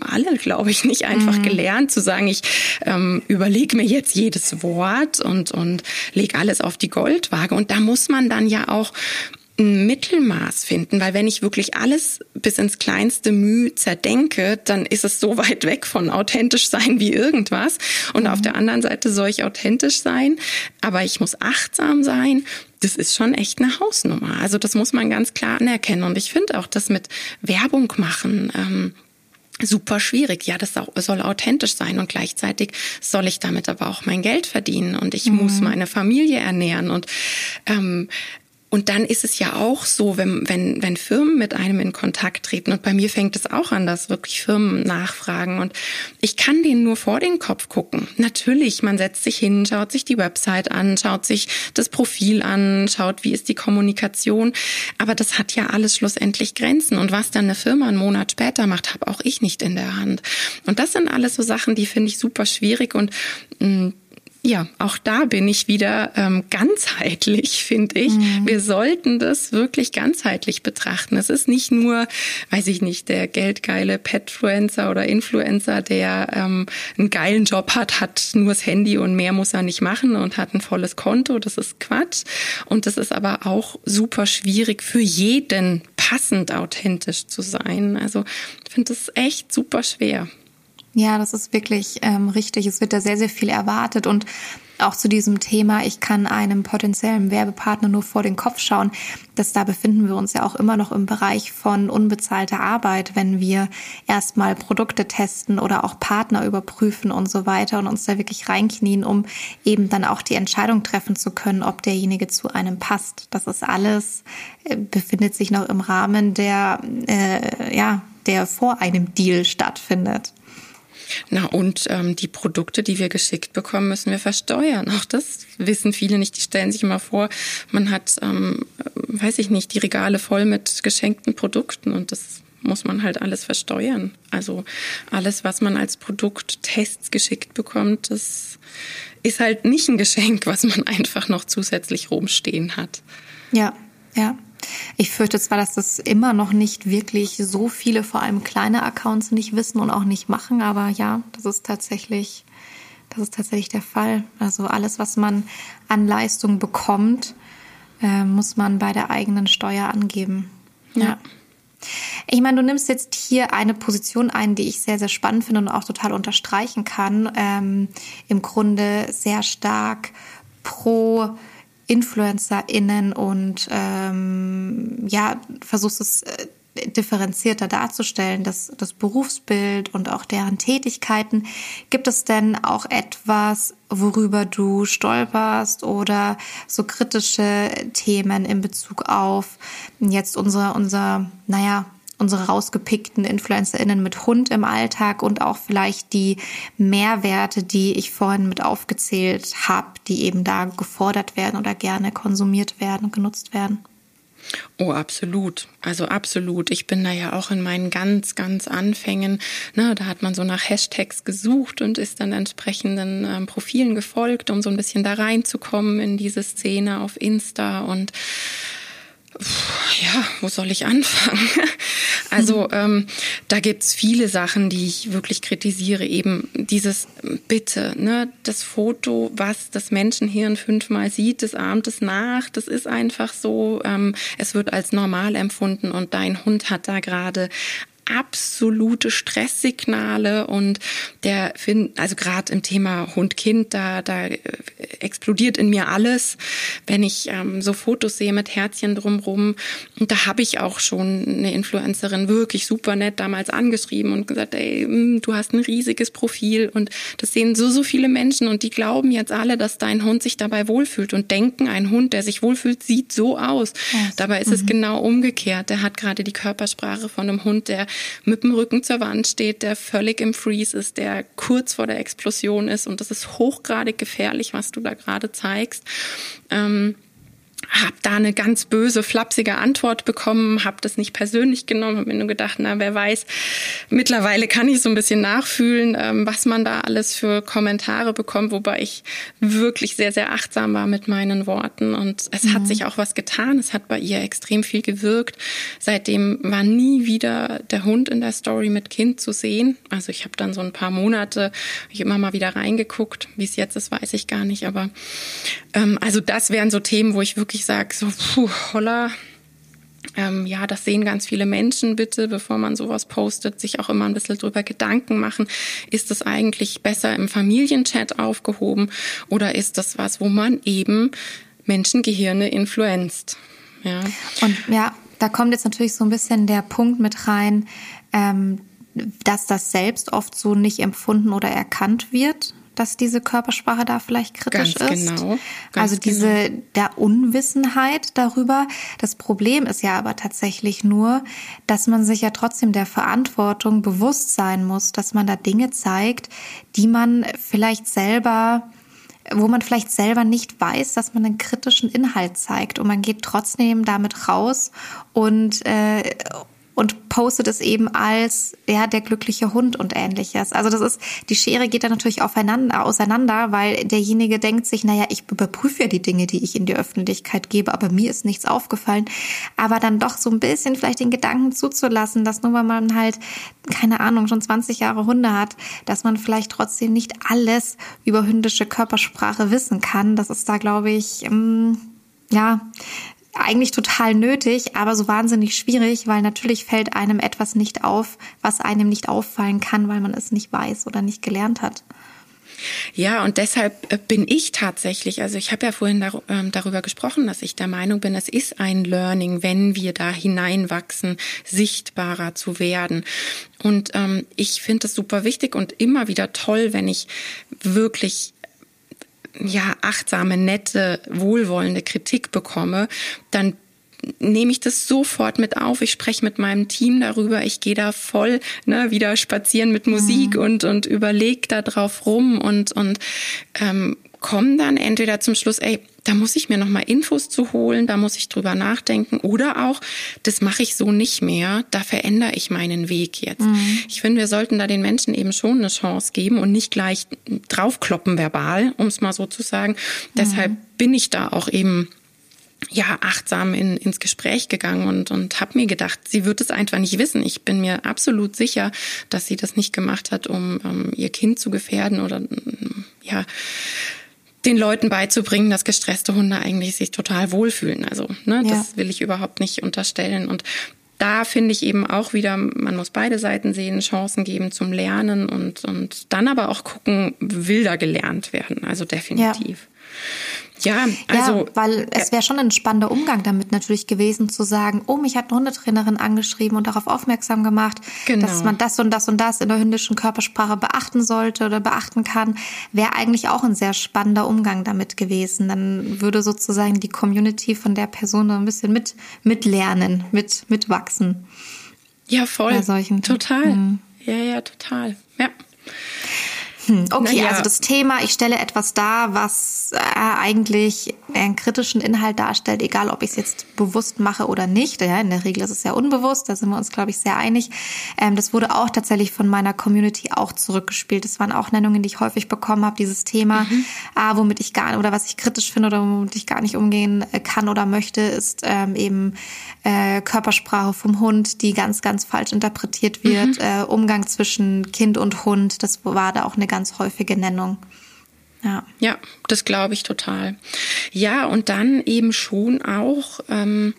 alle, glaube ich, nicht einfach mhm. gelernt zu sagen, ich ähm, überlege mir jetzt jedes Wort und, und lege alles auf die Goldwaage. Und da muss man dann ja auch ein Mittelmaß finden, weil wenn ich wirklich alles bis ins kleinste Mühe zerdenke, dann ist es so weit weg von authentisch sein wie irgendwas. Und mhm. auf der anderen Seite soll ich authentisch sein, aber ich muss achtsam sein. Das ist schon echt eine Hausnummer. Also das muss man ganz klar anerkennen. Und ich finde auch das mit Werbung machen. Ähm, super schwierig. Ja, das soll authentisch sein und gleichzeitig soll ich damit aber auch mein Geld verdienen und ich mhm. muss meine Familie ernähren und ähm, und dann ist es ja auch so, wenn, wenn, wenn Firmen mit einem in Kontakt treten, und bei mir fängt es auch an, dass wirklich Firmen nachfragen. Und ich kann denen nur vor den Kopf gucken. Natürlich, man setzt sich hin, schaut sich die Website an, schaut sich das Profil an, schaut, wie ist die Kommunikation. Aber das hat ja alles schlussendlich Grenzen. Und was dann eine Firma einen Monat später macht, habe auch ich nicht in der Hand. Und das sind alles so Sachen, die finde ich super schwierig und mh, mm, Ja, auch da bin ich wieder ähm, ganzheitlich, finde ich. Mhm. Wir sollten das wirklich ganzheitlich betrachten. Es ist nicht nur, weiß ich nicht, der geldgeile Petfluencer oder Influencer, der ähm, einen geilen Job hat, hat nur das Handy und mehr muss er nicht machen und hat ein volles Konto. Das ist Quatsch. Und das ist aber auch super schwierig für jeden passend authentisch zu sein. Also ich finde das echt super schwer. Ja, das ist wirklich ähm, richtig. Es wird da sehr, sehr viel erwartet und auch zu diesem Thema, ich kann einem potenziellen Werbepartner nur vor den Kopf schauen, dass da befinden wir uns ja auch immer noch im Bereich von unbezahlter Arbeit, wenn wir erstmal Produkte testen oder auch Partner überprüfen und so weiter und uns da wirklich reinknien, um eben dann auch die Entscheidung treffen zu können, ob derjenige zu einem passt. Das ist alles, äh, befindet sich noch im Rahmen der, äh, ja, der vor einem Deal stattfindet. Na und ähm, die Produkte, die wir geschickt bekommen, müssen wir versteuern. Auch das wissen viele nicht. Die stellen sich immer vor, man hat, ähm, weiß ich nicht, die Regale voll mit geschenkten Produkten und das muss man halt alles versteuern. Also alles, was man als Produkttests geschickt bekommt, das ist halt nicht ein Geschenk, was man einfach noch zusätzlich rumstehen hat. Ja, ja. Ich fürchte zwar, dass das immer noch nicht wirklich so viele, vor allem kleine Accounts nicht wissen und auch nicht machen, aber ja, das ist tatsächlich, das ist tatsächlich der Fall. Also alles, was man an Leistung bekommt, äh, muss man bei der eigenen Steuer angeben. ja. ja. Ich meine, du nimmst jetzt hier eine Position ein, die ich sehr, sehr spannend finde und auch total unterstreichen kann. Ähm, Im Grunde sehr stark pro InfluencerInnen und ähm, ja, versuchst es äh, differenzierter darzustellen, das, das Berufsbild und auch deren Tätigkeiten. Gibt es denn auch etwas, worüber du stolperst oder so kritische Themen in Bezug auf jetzt unser, unser, naja, unsere rausgepickten InfluencerInnen mit Hund im Alltag und auch vielleicht die Mehrwerte, die ich vorhin mit aufgezählt habe, die eben da gefordert werden oder gerne konsumiert werden und genutzt werden. Oh, absolut. Also absolut. Ich bin da ja auch in meinen ganz, ganz Anfängen. Ne, da hat man so nach Hashtags gesucht und ist dann entsprechenden ähm, Profilen gefolgt, um so ein bisschen da reinzukommen in diese Szene auf Insta und ja, wo soll ich anfangen? Also ähm, da gibt's viele Sachen, die ich wirklich kritisiere. Eben dieses Bitte, ne, das Foto, was das Menschenhirn fünfmal sieht, das ahmt es nach. Das ist einfach so. Ähm, es wird als normal empfunden und dein Hund hat da gerade absolute Stresssignale und der find, also gerade im Thema Hund-Kind, da, da äh, explodiert in mir alles, wenn ich ähm, so Fotos sehe mit Herzchen drumrum. Und da habe ich auch schon eine Influencerin wirklich super nett damals angeschrieben und gesagt, ey, mm, du hast ein riesiges Profil und das sehen so, so viele Menschen und die glauben jetzt alle, dass dein Hund sich dabei wohlfühlt und denken, ein Hund, der sich wohlfühlt, sieht so aus. Yes. Dabei ist mhm. es genau umgekehrt. Der hat gerade die Körpersprache von einem Hund, der mit dem Rücken zur Wand steht, der völlig im Freeze ist, der kurz vor der Explosion ist. Und das ist hochgradig gefährlich, was du da gerade zeigst. Ähm, habe da eine ganz böse, flapsige Antwort bekommen, habe das nicht persönlich genommen, habe mir nur gedacht, na, wer weiß, mittlerweile kann ich so ein bisschen nachfühlen, ähm, was man da alles für Kommentare bekommt, wobei ich wirklich sehr, sehr achtsam war mit meinen Worten und es mhm. hat sich auch was getan, es hat bei ihr extrem viel gewirkt. Seitdem war nie wieder der Hund in der Story mit Kind zu sehen. Also ich habe dann so ein paar Monate, ich immer mal wieder reingeguckt, wie es jetzt ist, weiß ich gar nicht, aber ähm, also das wären so Themen, wo ich wirklich wirklich sage, so, puh, holla, ähm, ja, das sehen ganz viele Menschen bitte, bevor man sowas postet, sich auch immer ein bisschen drüber Gedanken machen. Ist das eigentlich besser im Familienchat aufgehoben oder ist das was, wo man eben Menschengehirne influenzt? Ja. Und ja, da kommt jetzt natürlich so ein bisschen der Punkt mit rein, ähm, dass das selbst oft so nicht empfunden oder erkannt wird dass diese Körpersprache da vielleicht kritisch Ganz ist. Genau. Ganz also diese genau. der Unwissenheit darüber. Das Problem ist ja aber tatsächlich nur, dass man sich ja trotzdem der Verantwortung bewusst sein muss, dass man da Dinge zeigt, die man vielleicht selber wo man vielleicht selber nicht weiß, dass man einen kritischen Inhalt zeigt und man geht trotzdem damit raus und äh, und postet es eben als ja der glückliche Hund und ähnliches. Also das ist die Schere geht da natürlich aufeinander auseinander, weil derjenige denkt sich, naja, ich überprüfe ja die Dinge, die ich in die Öffentlichkeit gebe, aber mir ist nichts aufgefallen. Aber dann doch so ein bisschen vielleicht den Gedanken zuzulassen, dass nur weil man halt keine Ahnung schon 20 Jahre Hunde hat, dass man vielleicht trotzdem nicht alles über hündische Körpersprache wissen kann. Das ist da glaube ich ähm, ja, eigentlich total nötig, aber so wahnsinnig schwierig, weil natürlich fällt einem etwas nicht auf, was einem nicht auffallen kann, weil man es nicht weiß oder nicht gelernt hat. Ja, und deshalb äh, bin ich tatsächlich, also ich habe ja vorhin ähm, darüber gesprochen, dass ich der Meinung bin, es ist ein Learning, wenn wir da hineinwachsen, sichtbarer zu werden. Und ähm, ich finde es super wichtig und immer wieder toll, wenn ich wirklich ja, achtsame, nette, wohlwollende Kritik bekomme, dann nehme ich das sofort mit auf. Ich spreche mit meinem Team darüber. Ich gehe da voll ne, wieder spazieren mit Musik mhm. und und überlege da drauf rum und und ähm, komme dann entweder zum Schluss, ey, da muss ich mir noch mal Infos zu holen, da muss ich drüber nachdenken oder auch, das mache ich so nicht mehr, da verändere ich meinen Weg jetzt. Mhm. Ich finde, wir sollten da den Menschen eben schon eine Chance geben und nicht gleich draufkloppen verbal, um es mal so zu sagen. Mhm. Deshalb bin ich da auch eben ja, achtsam in, ins Gespräch gegangen und, und habe mir gedacht, sie wird es einfach nicht wissen. Ich bin mir absolut sicher, dass sie das nicht gemacht hat, um, um ihr Kind zu gefährden oder ja, den Leuten beizubringen, dass gestresste Hunde eigentlich sich total wohlfühlen. Also, ne, ja. das will ich überhaupt nicht unterstellen. Und da finde ich eben auch wieder, man muss beide Seiten sehen, Chancen geben zum Lernen und, und dann aber auch gucken, will da gelernt werden. Also definitiv. Ja. Ja, also. Ja, weil es wäre schon ein spannender Umgang damit natürlich gewesen, zu sagen, oh, mich hat eine Hundetrainerin angeschrieben und darauf aufmerksam gemacht, genau. dass man das und das und das in der hündischen Körpersprache beachten sollte oder beachten kann, wäre eigentlich auch ein sehr spannender Umgang damit gewesen. Dann würde sozusagen die Community von der Person ein bisschen mit, mitlernen, mit, mitwachsen. Ja, voll. Bei solchen. Total. Mhm. Ja, ja, total. Ja. Hm, okay, ja. also das Thema, ich stelle etwas dar, was äh, eigentlich einen kritischen Inhalt darstellt, egal ob ich es jetzt bewusst mache oder nicht. Ja, in der Regel ist es ja unbewusst, da sind wir uns, glaube ich, sehr einig. Ähm, das wurde auch tatsächlich von meiner Community auch zurückgespielt. Das waren auch Nennungen, die ich häufig bekommen habe, dieses Thema, mhm. äh, womit ich gar oder was ich kritisch finde oder womit ich gar nicht umgehen äh, kann oder möchte, ist ähm, eben äh, Körpersprache vom Hund, die ganz, ganz falsch interpretiert wird. Mhm. Äh, Umgang zwischen Kind und Hund, das war da auch eine ganz häufige Nennung. Ja, ja das glaube ich total. Ja, und dann eben schon auch. Ähm,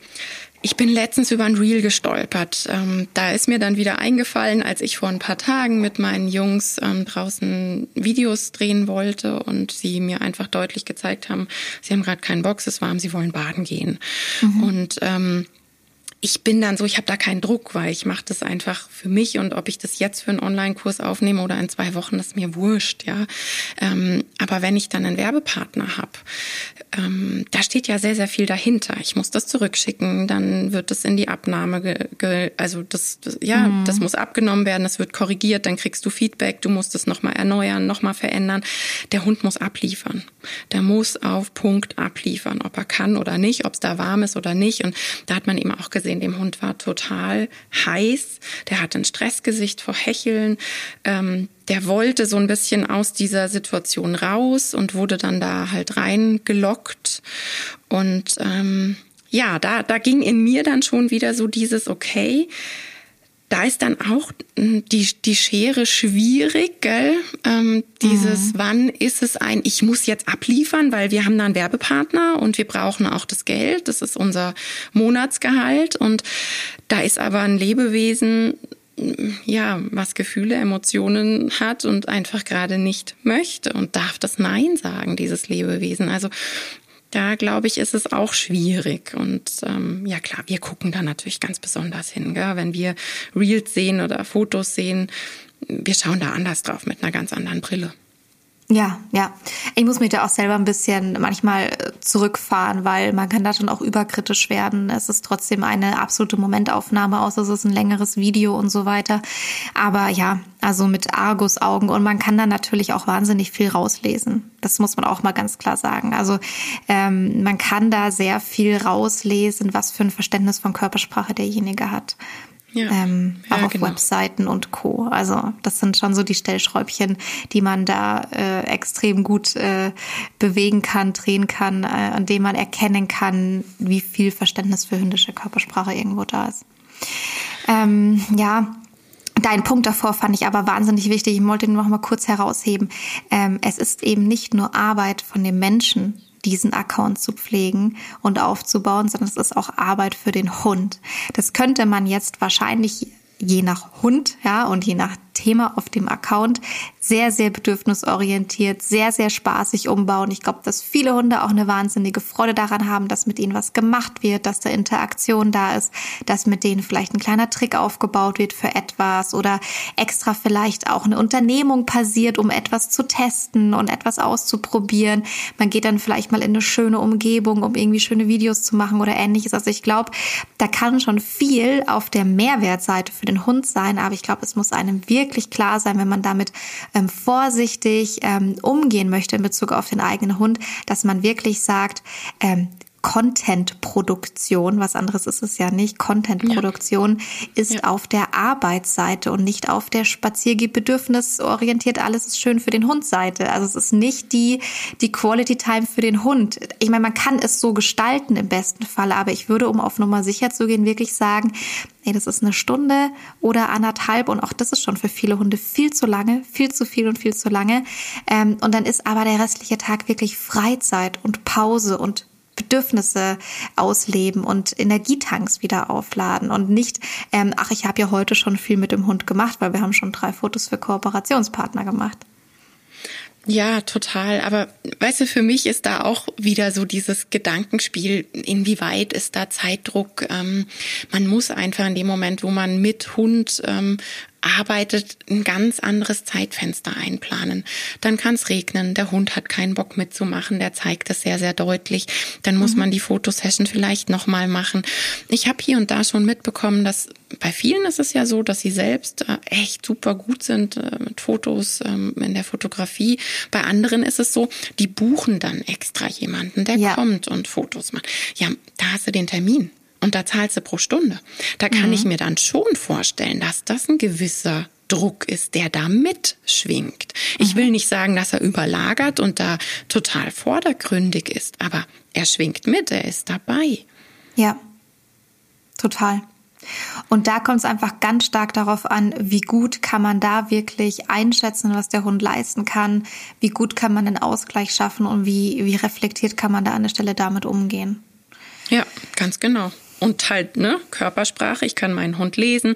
ich bin letztens über ein Reel gestolpert. Ähm, da ist mir dann wieder eingefallen, als ich vor ein paar Tagen mit meinen Jungs ähm, draußen Videos drehen wollte und sie mir einfach deutlich gezeigt haben, sie haben gerade keinen Box, es warm, sie wollen baden gehen. Mhm. Und ähm, ich bin dann so, ich habe da keinen Druck, weil ich mache das einfach für mich und ob ich das jetzt für einen Online-Kurs aufnehme oder in zwei Wochen, das ist mir wurscht, ja. Ähm, aber wenn ich dann einen Werbepartner habe, ähm, da steht ja sehr, sehr viel dahinter. Ich muss das zurückschicken, dann wird das in die Abnahme, ge, ge, also das, das ja, mhm. das muss abgenommen werden, das wird korrigiert, dann kriegst du Feedback, du musst es nochmal erneuern, nochmal verändern. Der Hund muss abliefern. Der muss auf Punkt abliefern, ob er kann oder nicht, ob es da warm ist oder nicht. Und da hat man eben auch gesehen, gesehen, dem Hund war total heiß. Der hatte ein Stressgesicht vor Hecheln. Ähm, der wollte so ein bisschen aus dieser Situation raus und wurde dann da halt reingelockt. Und ähm, ja, da, da ging in mir dann schon wieder so dieses, okay, da ist dann auch hm, die, die Schere schwierig, gell? Ähm, dieses, mhm. wann ist es ein, ich muss jetzt abliefern, weil wir haben da einen Werbepartner und wir brauchen auch das Geld. Das ist unser Monatsgehalt. Und da ist aber ein Lebewesen, hm, ja, was Gefühle, Emotionen hat und einfach gerade nicht möchte und darf das Nein sagen, dieses Lebewesen. Also da glaube ich, ist es auch schwierig. Und ähm, ja klar, wir gucken da natürlich ganz besonders hin. Gell? Wenn wir Reels sehen oder Fotos sehen, wir schauen da anders drauf mit einer ganz anderen Brille. Ja, ja. Ich muss mich da auch selber ein bisschen manchmal äh, zurückfahren, weil man kann da schon auch überkritisch werden. Es ist trotzdem eine absolute Momentaufnahme, außer es ist ein längeres Video und so weiter. Aber ja, also mit Argus-Augen und man kann da natürlich auch wahnsinnig viel rauslesen. Das muss man auch mal ganz klar sagen. Also ähm, man kann da sehr viel rauslesen, was für ein Verständnis von Körpersprache derjenige hat. Ja. Ähm, auch ja, auf genau. Webseiten und Co. Also das sind schon so die Stellschräubchen, die man da äh, extrem gut äh, bewegen kann, drehen kann, äh, an dem man erkennen kann, wie viel Verständnis für hündische Körpersprache irgendwo da ist. Ähm, ja, Dein Punkt davor fand ich aber wahnsinnig wichtig. Ich wollte ihn noch mal kurz herausheben. Ähm, es ist eben nicht nur Arbeit von dem Menschen, diesen Account zu pflegen und aufzubauen, sondern es ist auch Arbeit für den Hund. Das könnte man jetzt wahrscheinlich je nach Hund, ja, und je nach Thema auf dem Account sehr, sehr bedürfnisorientiert, sehr, sehr spaßig umbauen. Ich glaube, dass viele Hunde auch eine wahnsinnige Freude daran haben, dass mit ihnen was gemacht wird, dass da Interaktion da ist, dass mit denen vielleicht ein kleiner Trick aufgebaut wird für etwas oder extra vielleicht auch eine Unternehmung passiert, um etwas zu testen und etwas auszuprobieren. Man geht dann vielleicht mal in eine schöne Umgebung, um irgendwie schöne Videos zu machen oder ähnliches. Also ich glaube, da kann schon viel auf der Mehrwertseite für den Hund sein, aber ich glaube, es muss einem wirklich wirklich klar sein, wenn man damit ähm, vorsichtig ähm, umgehen möchte in Bezug auf den eigenen Hund, dass man wirklich sagt, ähm, Content-Produktion, was anderes ist es ja nicht, Content-Produktion ja. ist ja. auf der Arbeitsseite und nicht auf der Spaziergeh-Bedürfnis-orientiert, alles ist schön für den Hund-Seite. Also es ist nicht die, die Quality-Time für den Hund. Ich meine, man kann es so gestalten im besten Fall, aber ich würde, um auf Nummer sicher zu gehen, wirklich sagen, ey, das ist eine Stunde oder anderthalb und auch das ist schon für viele Hunde viel zu lange, viel zu viel und viel zu lange. Ähm, und dann ist aber der restliche Tag wirklich Freizeit und Pause und Bedürfnisse ausleben und Energietanks wieder aufladen und nicht, ähm, ach, ich habe ja heute schon viel mit dem Hund gemacht, weil wir haben schon drei Fotos für Kooperationspartner gemacht. Ja, total. Aber weißt du, für mich ist da auch wieder so dieses Gedankenspiel, inwieweit ist da Zeitdruck? Ähm, man muss einfach in dem Moment, wo man mit Hund ähm, arbeitet, ein ganz anderes Zeitfenster einplanen. Dann kann es regnen, der Hund hat keinen Bock mitzumachen, der zeigt es sehr, sehr deutlich. Dann muss mhm. man die Fotosession vielleicht nochmal machen. Ich habe hier und da schon mitbekommen, dass bei vielen ist es ja so, dass sie selbst äh, echt super gut sind äh, mit Fotos ähm, in der Fotografie. Bei anderen ist es so, die buchen dann extra jemanden, der ja. kommt und Fotos macht. Ja, da hast du den Termin und da zahlst du pro Stunde. Da kann mhm. ich mir dann schon vorstellen, dass das ein gewisser Druck ist, der da mitschwingt. Ich will nicht sagen, dass er überlagert und da total vordergründig ist, aber er schwingt mit, er ist dabei. Ja, total. Und da kommt es einfach ganz stark darauf an, wie gut kann man da wirklich einschätzen, was der Hund leisten kann, wie gut kann man den Ausgleich schaffen und wie, wie reflektiert kann man da an der Stelle damit umgehen. Ja, ganz genau und halt ne Körpersprache. Ich kann meinen Hund lesen.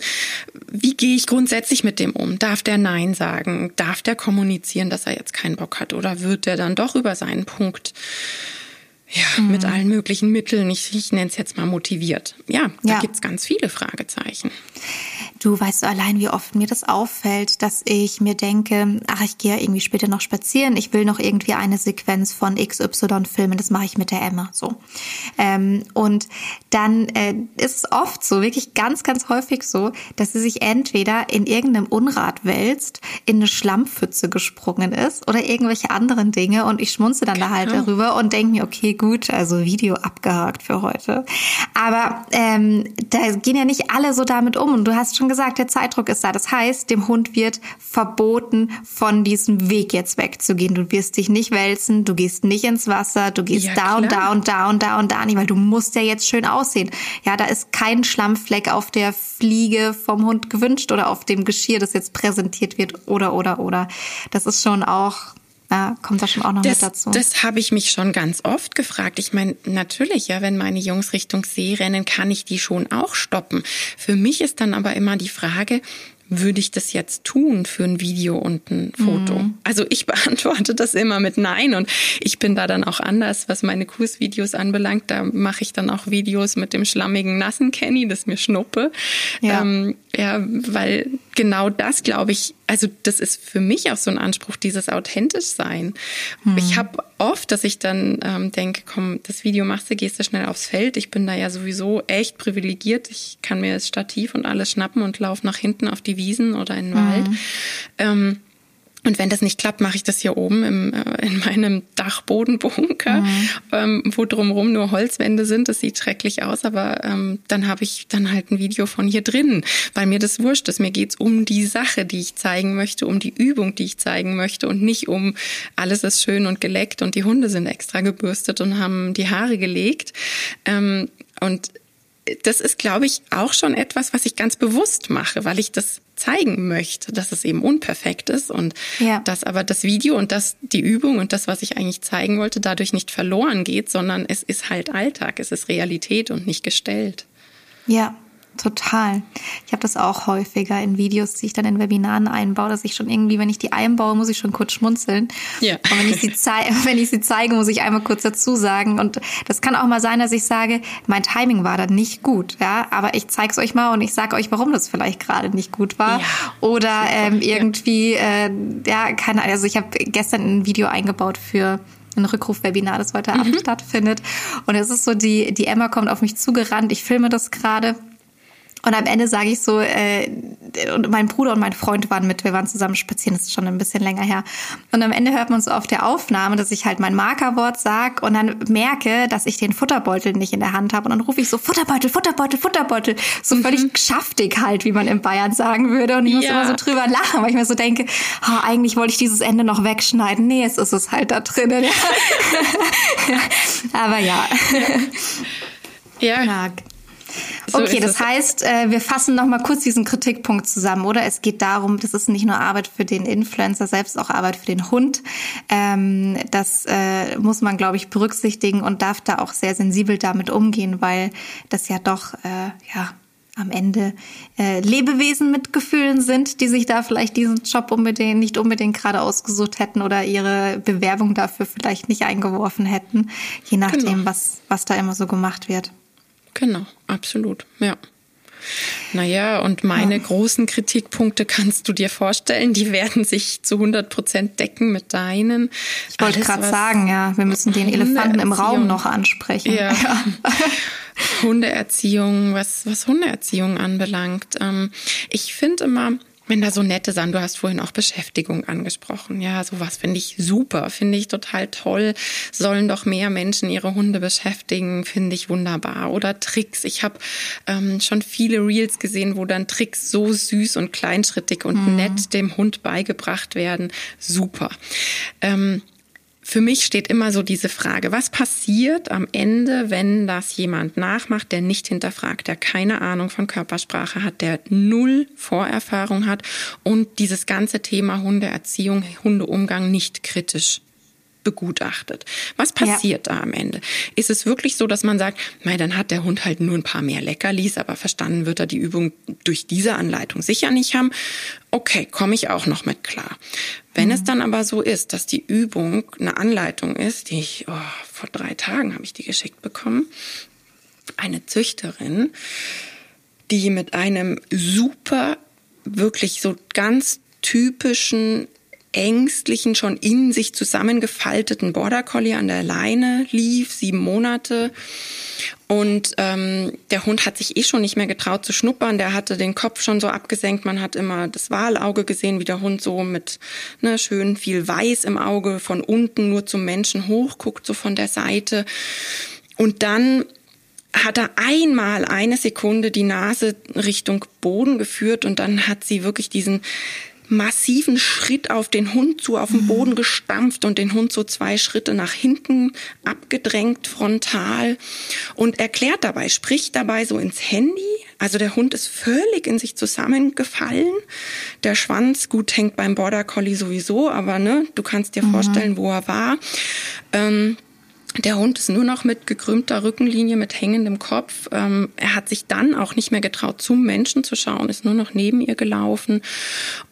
Wie gehe ich grundsätzlich mit dem um? Darf der Nein sagen? Darf der kommunizieren, dass er jetzt keinen Bock hat? Oder wird der dann doch über seinen Punkt ja, mhm. mit allen möglichen Mitteln, ich, ich nenne es jetzt mal motiviert. Ja, da ja. gibt's ganz viele Fragezeichen. Du weißt allein, wie oft mir das auffällt, dass ich mir denke, ach, ich gehe irgendwie später noch spazieren, ich will noch irgendwie eine Sequenz von XY filmen, das mache ich mit der Emma so. Ähm, und dann äh, ist es oft so, wirklich ganz, ganz häufig so, dass sie sich entweder in irgendeinem Unrat wälzt, in eine Schlammpfütze gesprungen ist oder irgendwelche anderen Dinge und ich schmunze dann genau. da halt genau. darüber und denke mir, okay, gut, also Video abgehakt für heute. Aber ähm, da gehen ja nicht alle so damit um und du hast schon gesagt, der Zeitdruck ist da. Das heißt, dem Hund wird verboten, von diesem Weg jetzt wegzugehen. Du wirst dich nicht wälzen, du gehst nicht ins Wasser, du gehst ja, da und da und da und da und da nicht, weil du musst ja jetzt schön aussehen. Ja, da ist kein Schlammfleck auf der Fliege vom Hund gewünscht oder auf dem Geschirr, das jetzt präsentiert wird oder oder oder. Das ist schon auch ja, kommt da schon auch noch das, mit dazu. Das habe ich mich schon ganz oft gefragt. Ich meine, natürlich, ja, wenn meine Jungs Richtung See rennen, kann ich die schon auch stoppen. Für mich ist dann aber immer die Frage, würde ich das jetzt tun für ein Video und ein Foto? Mhm. Also ich beantworte das immer mit Nein und ich bin da dann auch anders, was meine Kursvideos anbelangt. Da mache ich dann auch Videos mit dem schlammigen, nassen Kenny, das mir schnuppe. Ja, ähm, ja weil genau das, glaube ich, also das ist für mich auch so ein Anspruch, dieses authentisch sein. Mhm. Ich habe oft, dass ich dann ähm, denke, komm, das Video machst du, gehst du schnell aufs Feld. Ich bin da ja sowieso echt privilegiert. Ich kann mir das Stativ und alles schnappen und laufe nach hinten auf die Wiesen oder in den mhm. Wald. Ähm, Und wenn das nicht klappt, mache ich das hier oben im, äh, in meinem Dachbodenbunker, mhm. ähm, wo drumherum nur Holzwände sind. Das sieht schrecklich aus, aber ähm, dann habe ich dann halt ein Video von hier drin, weil mir das wurscht ist. Mir geht's um die Sache, die ich zeigen möchte, um die Übung, die ich zeigen möchte und nicht um alles ist schön und geleckt und die Hunde sind extra gebürstet und haben die Haare gelegt. Ähm, und das ist, glaube ich, auch schon etwas, was ich ganz bewusst mache, weil ich das zeigen möchte, dass es eben unperfekt ist und ja. dass aber das Video und das die Übung und das, was ich eigentlich zeigen wollte, dadurch nicht verloren geht, sondern es ist halt Alltag, es ist Realität und nicht gestellt. Ja, Total. Ich habe das auch häufiger in Videos, die ich dann in Webinaren einbaue, dass ich schon irgendwie, wenn ich die einbaue, muss ich schon kurz schmunzeln. Ja. Und wenn ich sie, wenn ich sie zeige, muss ich einmal kurz dazu sagen. Und das kann auch mal sein, dass ich sage, mein Timing war dann nicht gut, ja, aber ich zeige es euch mal und ich sage euch, warum das vielleicht gerade nicht gut war. Ja, Oder ähm, irgendwie, ja. Äh, ja, keine Ahnung. Also ich habe gestern ein Video eingebaut für ein Rückrufwebinar, das heute Abend mhm. stattfindet. Und es ist so, die, die Emma kommt auf mich zugerannt, ich filme das gerade und am Ende sage ich so, äh, und mein Bruder und mein Freund waren mit, wir waren zusammen spazieren, das ist schon ein bisschen länger her. Und am Ende hört man so auf der Aufnahme, dass ich halt mein Markerwort sag und dann merke, dass ich den Futterbeutel nicht in der Hand habe. Und dann rufe ich so, Futterbeutel, Futterbeutel, Futterbeutel. So mhm. völlig schaftig halt, wie man in Bayern sagen würde. Und ich muss ja. immer so drüber lachen, weil ich mir so denke, oh, eigentlich wollte ich dieses Ende noch wegschneiden. Nee, es ist es halt da drinnen. Aber ja. Ja. ja. So okay, das heißt, äh, wir fassen noch mal kurz diesen Kritikpunkt zusammen, oder? Es geht darum, das ist nicht nur Arbeit für den Influencer selbst, auch Arbeit für den Hund. Ähm, das äh, muss man, glaube ich, berücksichtigen und darf da auch sehr sensibel damit umgehen, weil das ja doch, äh, ja, am Ende äh, Lebewesen mit Gefühlen sind, die sich da vielleicht diesen Job unbedingt nicht unbedingt gerade ausgesucht hätten oder ihre Bewerbung dafür vielleicht nicht eingeworfen hätten, je nachdem, genau. was was da immer so gemacht wird. Genau, absolut, ja. Naja, und meine ja. großen Kritikpunkte kannst du dir vorstellen, die werden sich zu 100 Prozent decken mit deinen. Ich wollte gerade sagen, ja, wir müssen den Elefanten im Raum noch ansprechen. Ja. ja. Hundeerziehung, was, was Hundeerziehung anbelangt. Ähm, ich finde immer, wenn da so nette Sachen, du hast vorhin auch Beschäftigung angesprochen. Ja, sowas finde ich super, finde ich total toll. Sollen doch mehr Menschen ihre Hunde beschäftigen, finde ich wunderbar. Oder Tricks. Ich habe ähm, schon viele Reels gesehen, wo dann Tricks so süß und kleinschrittig und mhm. nett dem Hund beigebracht werden. Super. Ähm, für mich steht immer so diese Frage, was passiert am Ende, wenn das jemand nachmacht, der nicht hinterfragt, der keine Ahnung von Körpersprache hat, der null Vorerfahrung hat und dieses ganze Thema Hundeerziehung, Hundeumgang nicht kritisch begutachtet. Was passiert ja. da am Ende? Ist es wirklich so, dass man sagt, mei, dann hat der Hund halt nur ein paar mehr Leckerlis, aber verstanden wird er die Übung durch diese Anleitung sicher nicht haben? Okay, komme ich auch noch mit klar. Wenn mhm. es dann aber so ist, dass die Übung eine Anleitung ist, die ich oh, vor drei Tagen habe ich die geschickt bekommen, eine Züchterin, die mit einem super, wirklich so ganz typischen ängstlichen, schon in sich zusammengefalteten Border Collie an der Leine lief, sieben Monate. Und ähm, der Hund hat sich eh schon nicht mehr getraut zu schnuppern. Der hatte den Kopf schon so abgesenkt. Man hat immer das Wahlauge gesehen, wie der Hund so mit ne, schön viel Weiß im Auge von unten nur zum Menschen hochguckt, so von der Seite. Und dann hat er einmal eine Sekunde die Nase Richtung Boden geführt und dann hat sie wirklich diesen massiven Schritt auf den Hund zu, auf den Boden gestampft und den Hund so zwei Schritte nach hinten abgedrängt, frontal und erklärt dabei, spricht dabei so ins Handy. Also der Hund ist völlig in sich zusammengefallen. Der Schwanz, gut, hängt beim Border Collie sowieso, aber ne, du kannst dir mhm. vorstellen, wo er war. Ähm, der Hund ist nur noch mit gekrümmter Rückenlinie, mit hängendem Kopf. Ähm, er hat sich dann auch nicht mehr getraut, zum Menschen zu schauen, ist nur noch neben ihr gelaufen.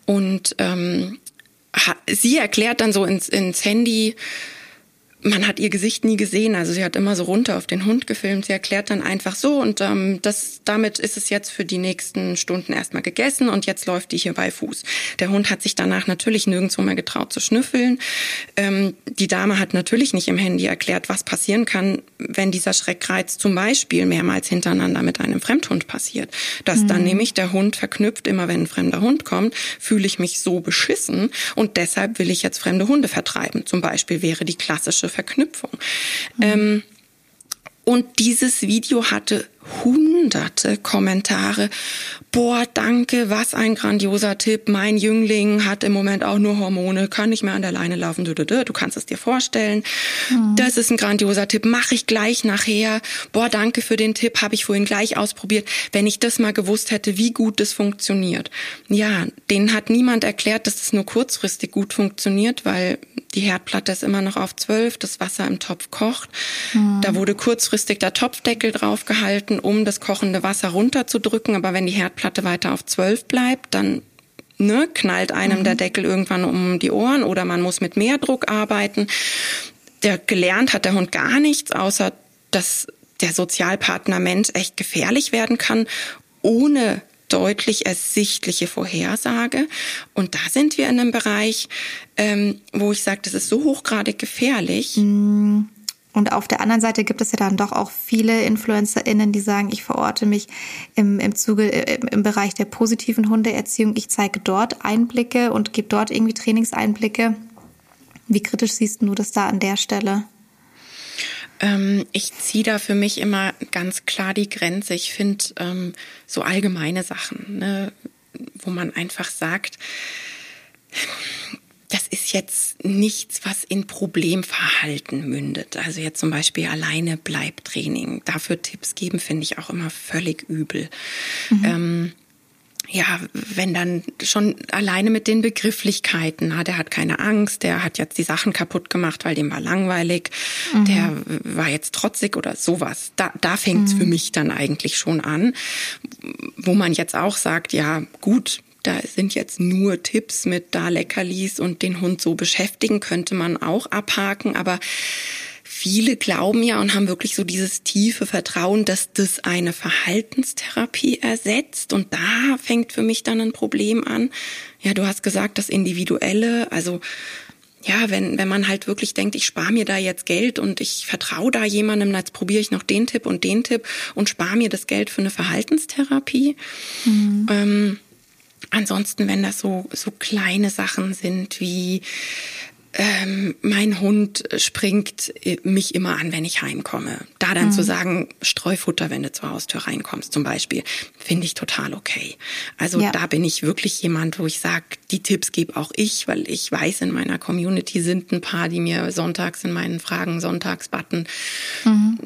Und ähm, sie erklärt dann so ins, ins Handy, man hat ihr Gesicht nie gesehen, also sie hat immer so runter auf den Hund gefilmt. Sie erklärt dann einfach so und ähm, das damit ist es jetzt für die nächsten Stunden erstmal gegessen und jetzt läuft die hier bei Fuß. Der Hund hat sich danach natürlich nirgendwo mehr getraut zu schnüffeln. Ähm, die Dame hat natürlich nicht im Handy erklärt, was passieren kann, wenn dieser Schreckreiz zum Beispiel mehrmals hintereinander mit einem Fremdhund passiert. Dass mhm. dann nämlich der Hund verknüpft, immer wenn ein fremder Hund kommt, fühle ich mich so beschissen und deshalb will ich jetzt fremde Hunde vertreiben. Zum Beispiel wäre die klassische Verknüpfung. Mhm. Ähm, und dieses Video hatte hunderte Kommentare. Boah, danke, was ein grandioser Tipp. Mein Jüngling hat im Moment auch nur Hormone, kann nicht mehr an der Leine laufen. Du, du, du, du kannst es dir vorstellen. Mhm. Das ist ein grandioser Tipp. Mache ich gleich nachher. Boah, danke für den Tipp. Habe ich vorhin gleich ausprobiert. Wenn ich das mal gewusst hätte, wie gut das funktioniert. Ja, denen hat niemand erklärt, dass das nur kurzfristig gut funktioniert, weil die Herdplatte ist immer noch auf zwölf, das Wasser im Topf kocht. Mhm. Da wurde kurzfristig der Topfdeckel draufgehalten, um das kochende Wasser runterzudrücken. Aber wenn die Herdplatte weiter auf zwölf bleibt, dann ne, knallt einem mhm. der Deckel irgendwann um die Ohren oder man muss mit mehr Druck arbeiten. Der gelernt hat der Hund gar nichts, außer dass der Sozialpartner Mensch echt gefährlich werden kann, ohne deutlich ersichtliche Vorhersage. Und da sind wir in einem Bereich, ähm, wo ich sage, das ist so hochgradig gefährlich. Mm. Und auf der anderen Seite gibt es ja dann doch auch viele InfluencerInnen, die sagen, ich verorte mich im, im Zuge, äh, im Bereich der positiven Hundeerziehung. Ich zeige dort Einblicke und gebe dort irgendwie Trainingseinblicke. Wie kritisch siehst du das da an der Stelle? Ähm, ich ziehe da für mich immer ganz klar die Grenze. Ich finde ähm, so allgemeine Sachen, ne, wo man einfach sagt, das ist jetzt nichts, was in Problemverhalten mündet. Also jetzt zum Beispiel alleine Bleibtraining. Dafür Tipps geben, finde ich auch immer völlig übel. Mhm. Ähm, ja, wenn dann schon alleine mit den Begrifflichkeiten, na, der hat keine Angst, der hat jetzt die Sachen kaputt gemacht, weil dem war langweilig, mhm. der war jetzt trotzig oder sowas. Da, da fängt's mhm. für mich dann eigentlich schon an, wo man jetzt auch sagt, ja, gut, da sind jetzt nur Tipps mit da Leckerlis und den Hund so beschäftigen, könnte man auch abhaken, aber viele glauben ja und haben wirklich so dieses tiefe Vertrauen, dass das eine Verhaltenstherapie ersetzt. Und da fängt für mich dann ein Problem an. Ja, du hast gesagt, das Individuelle, also ja, wenn, wenn man halt wirklich denkt, ich spare mir da jetzt Geld und ich vertraue da jemandem, jetzt probiere ich noch den Tipp und den Tipp und spare mir das Geld für eine Verhaltenstherapie. Mhm. Ähm, ansonsten, wenn das so, so kleine Sachen sind wie ähm, mein Hund springt mich immer an, wenn ich heimkomme. Da dann mhm. zu sagen, Streufutter, wenn du zur Haustür reinkommst zum Beispiel, finde ich total okay. Also ja. da bin ich wirklich jemand, wo ich sage, die Tipps gebe auch ich, weil ich weiß, in meiner Community sind ein paar, die mir sonntags in meinen Fragen, Sonntagsbutton mhm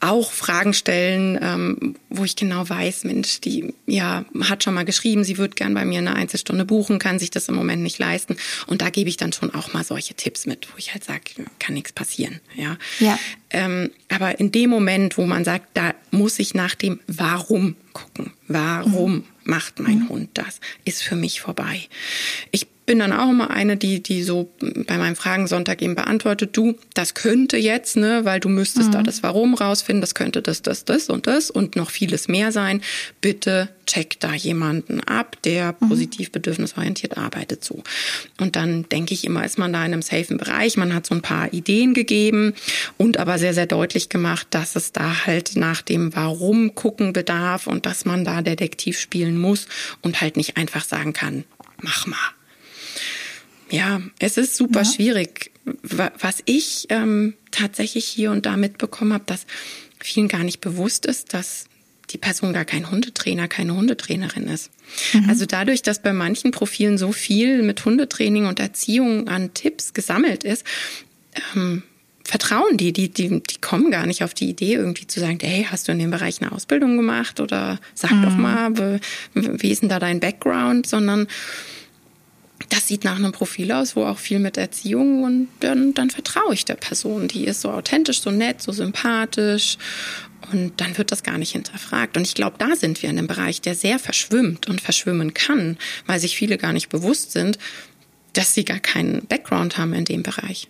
auch Fragen stellen, ähm, wo ich genau weiß, Mensch, die ja hat schon mal geschrieben, sie würde gern bei mir eine Einzelstunde buchen, kann sich das im Moment nicht leisten. Und da gebe ich dann schon auch mal solche Tipps mit, wo ich halt sage, kann nichts passieren. Ja. ja. Ähm, aber in dem Moment, wo man sagt, da muss ich nach dem Warum gucken. Warum mhm. macht mein mhm. Hund das? Ist für mich vorbei. Ich bin dann auch immer eine, die, die so bei meinem Fragensonntag eben beantwortet, du, das könnte jetzt, ne, weil du müsstest mhm. da das Warum rausfinden, das könnte das, das, das und das und noch vieles mehr sein. Bitte check da jemanden ab, der mhm. positiv bedürfnisorientiert arbeitet so. Und dann denke ich immer, ist man da in einem safen Bereich. Man hat so ein paar Ideen gegeben und aber sehr, sehr deutlich gemacht, dass es da halt nach dem Warum gucken bedarf und dass man da Detektiv spielen muss und halt nicht einfach sagen kann, mach mal. Ja, es ist super ja. schwierig. Was ich ähm, tatsächlich hier und da mitbekommen habe, dass vielen gar nicht bewusst ist, dass die Person gar kein Hundetrainer, keine Hundetrainerin ist. Mhm. Also dadurch, dass bei manchen Profilen so viel mit Hundetraining und Erziehung an Tipps gesammelt ist, ähm, vertrauen die, die, die, die kommen gar nicht auf die Idee, irgendwie zu sagen, hey, hast du in dem Bereich eine Ausbildung gemacht oder sag mhm. doch mal, wie ist denn da dein Background, sondern das sieht nach einem Profil aus, wo auch viel mit Erziehung und dann, dann vertraue ich der Person. Die ist so authentisch, so nett, so sympathisch und dann wird das gar nicht hinterfragt. Und ich glaube, da sind wir in einem Bereich, der sehr verschwimmt und verschwimmen kann, weil sich viele gar nicht bewusst sind, dass sie gar keinen Background haben in dem Bereich.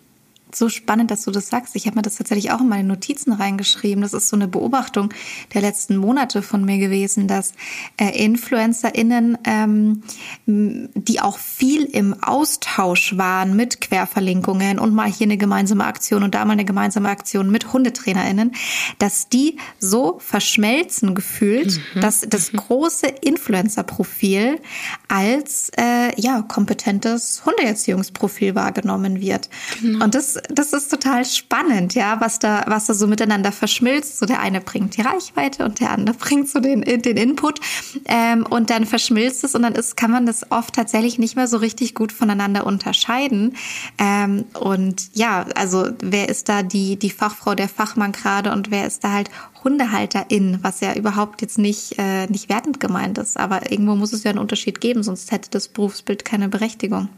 So spannend, dass du das sagst. Ich habe mir das tatsächlich auch in meine Notizen reingeschrieben. Das ist so eine Beobachtung der letzten Monate von mir gewesen, dass äh, InfluencerInnen, ähm, die auch viel im Austausch waren mit Querverlinkungen und mal hier eine gemeinsame Aktion und da mal eine gemeinsame Aktion mit HundetrainerInnen, dass die so verschmelzen gefühlt, mhm. dass das mhm. große Influencer-Profil als äh, ja kompetentes Hundeerziehungsprofil wahrgenommen wird. Genau. Und das das ist total spannend, ja, was da, was da so miteinander verschmilzt. So der eine bringt die Reichweite und der andere bringt so den, den Input. Ähm, und dann verschmilzt es und dann ist, kann man das oft tatsächlich nicht mehr so richtig gut voneinander unterscheiden. Ähm, und ja, also wer ist da die, die Fachfrau, der Fachmann gerade und wer ist da halt Hundehalterin, was ja überhaupt jetzt nicht, äh, nicht wertend gemeint ist. Aber irgendwo muss es ja einen Unterschied geben, sonst hätte das Berufsbild keine Berechtigung.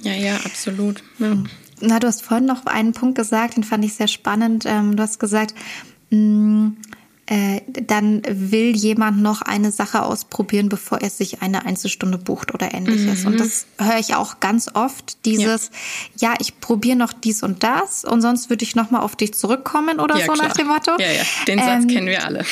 Ja, ja, absolut. Ja. Na, du hast vorhin noch einen Punkt gesagt, den fand ich sehr spannend. Ähm, du hast gesagt, mh, mm, äh, dann will jemand noch eine Sache ausprobieren, bevor er sich eine Einzelstunde bucht oder ähnliches. Mhm. Und das höre ich auch ganz oft, dieses, ja, ja ich probiere noch dies und das und sonst würde ich nochmal auf dich zurückkommen oder ja, so klar. nach dem Motto. Ja, ja, den Satz ähm, kennen wir alle.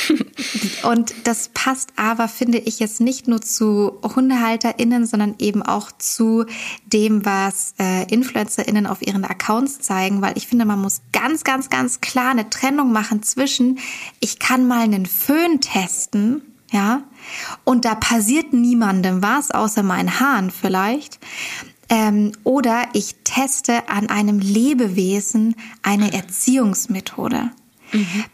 und das passt aber, finde ich, jetzt nicht nur zu HundehalterInnen, sondern eben auch zu dem, was äh, InfluencerInnen auf ihren Accounts zeigen, weil ich finde, man muss ganz, ganz, ganz klar eine Trennung machen zwischen, ich kann kann mal einen Föhn testen, ja, und da passiert niemandem was, außer meinen Haaren vielleicht. Ähm, oder ich teste an einem Lebewesen eine Erziehungsmethode. Mhm.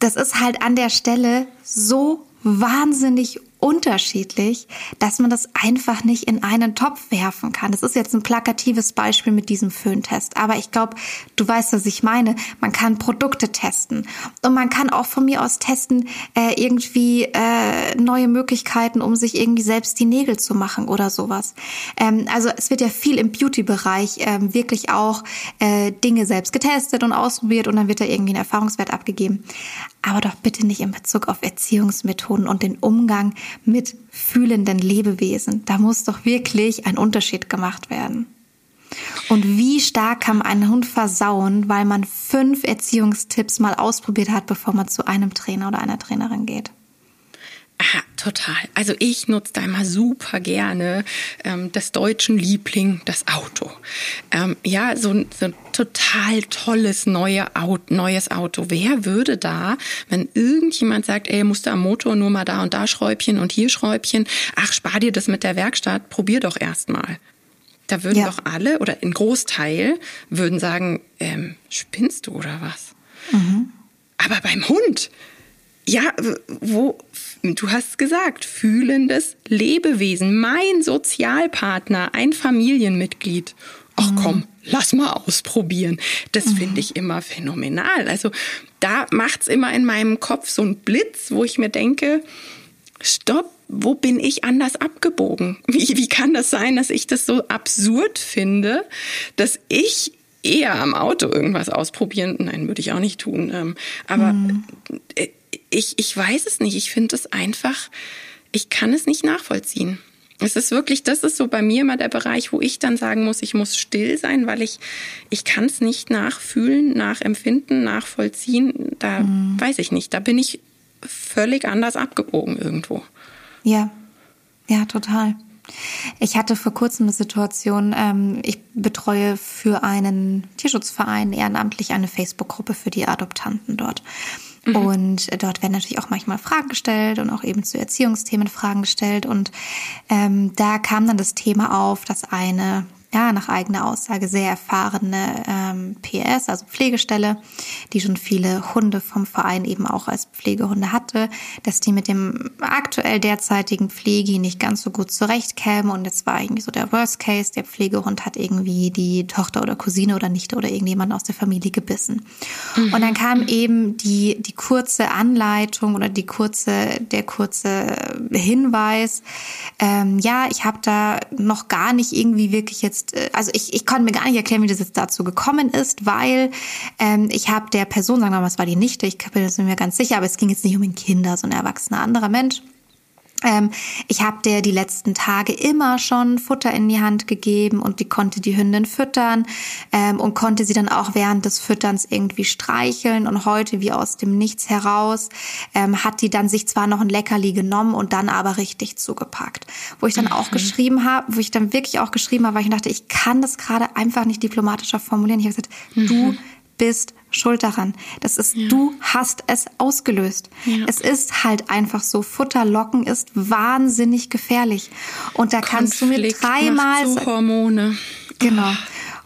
Das ist halt an der Stelle so wahnsinnig unterschiedlich, dass man das einfach nicht in einen Topf werfen kann. Das ist jetzt ein plakatives Beispiel mit diesem Föhntest. Aber ich glaube, du weißt, was ich meine. Man kann Produkte testen. Und man kann auch von mir aus testen, äh, irgendwie äh, neue Möglichkeiten, um sich irgendwie selbst die Nägel zu machen oder sowas. Ähm, also es wird ja viel im Beauty-Bereich ähm, wirklich auch äh, Dinge selbst getestet und ausprobiert und dann wird da irgendwie ein Erfahrungswert abgegeben. Aber doch bitte nicht in Bezug auf Erziehungsmethoden und den Umgang mit fühlenden Lebewesen. Da muss doch wirklich ein Unterschied gemacht werden. Und wie stark kann man einen Hund versauen, weil man fünf Erziehungstipps mal ausprobiert hat, bevor man zu einem Trainer oder einer Trainerin geht? Aha, total. Also ich nutze da immer super gerne ähm, des deutschen Liebling, das Auto. Ähm, ja, so, so ein total tolles neue Auto, neues Auto. Wer würde da, wenn irgendjemand sagt, ey, musst du am Motor nur mal da und da Schräubchen und hier Schräubchen, ach, spar dir das mit der Werkstatt, probier doch erstmal. Da würden ja. doch alle oder ein Großteil würden sagen, ähm, spinnst du oder was? Mhm. Aber beim Hund, ja, wo, du hast gesagt, fühlendes Lebewesen, mein Sozialpartner, ein Familienmitglied. Ach mhm. komm, lass mal ausprobieren. Das mhm. finde ich immer phänomenal. Also da macht's immer in meinem Kopf so einen Blitz, wo ich mir denke, stopp, wo bin ich anders abgebogen? Wie, wie kann das sein, dass ich das so absurd finde, dass ich eher am Auto irgendwas ausprobieren? Nein, würde ich auch nicht tun. Ähm, aber mhm. Ich, ich weiß es nicht. Ich finde es einfach, ich kann es nicht nachvollziehen. Es ist wirklich, das ist so bei mir immer der Bereich, wo ich dann sagen muss, ich muss still sein, weil ich, ich kann es nicht nachfühlen, nachempfinden, nachvollziehen. Da mhm. weiß ich nicht. Da bin ich völlig anders abgebogen irgendwo. Ja, ja, total. Ich hatte vor kurzem eine Situation, ähm, ich betreue für einen Tierschutzverein ehrenamtlich eine Facebook-Gruppe für die Adoptanten dort. Mhm. Und dort werden natürlich auch manchmal Fragen gestellt und auch eben zu Erziehungsthemen Fragen gestellt. Und ähm, da kam dann das Thema auf, dass eine ja, nach eigener Aussage sehr erfahrene ähm, PS, also Pflegestelle, die schon viele Hunde vom Verein eben auch als Pflegehunde hatte, dass die mit dem aktuell derzeitigen Pflege nicht ganz so gut zurechtkäme und jetzt war irgendwie so der Worst Case, der Pflegehund hat irgendwie die Tochter oder Cousine oder Nichte oder irgendjemand aus der Familie gebissen. Mhm. Und dann kam eben die, die kurze Anleitung oder die kurze, der kurze Hinweis, ähm, ja, ich habe da noch gar nicht irgendwie wirklich jetzt jetzt, äh, also ich, ich konnte mir gar nicht erklären, wie das jetzt dazu gekommen ist, weil ähm, ich habe der Person, sagen wir mal, es war die Nichte, ich bin mir ganz sicher, aber es ging jetzt nicht um ein Kinder, so ein erwachsener anderer Mensch Ähm, ich habe der die letzten Tage immer schon Futter in die Hand gegeben und die konnte die Hündin füttern ähm, und konnte sie dann auch während des Fütterns irgendwie streicheln. Und heute, wie aus dem Nichts heraus, ähm, hat die dann sich zwar noch ein Leckerli genommen und dann aber richtig zugepackt. Wo ich dann mhm. auch geschrieben habe, wo ich dann wirklich auch geschrieben habe, weil ich dachte, ich kann das gerade einfach nicht diplomatischer formulieren. Ich habe gesagt, mhm. du bist schuld daran. Das ist, ja. du hast es ausgelöst. Ja. Es ist halt einfach so. Futterlocken ist wahnsinnig gefährlich. Und da Konflikt kannst du mir dreimal. So Hormone. Genau.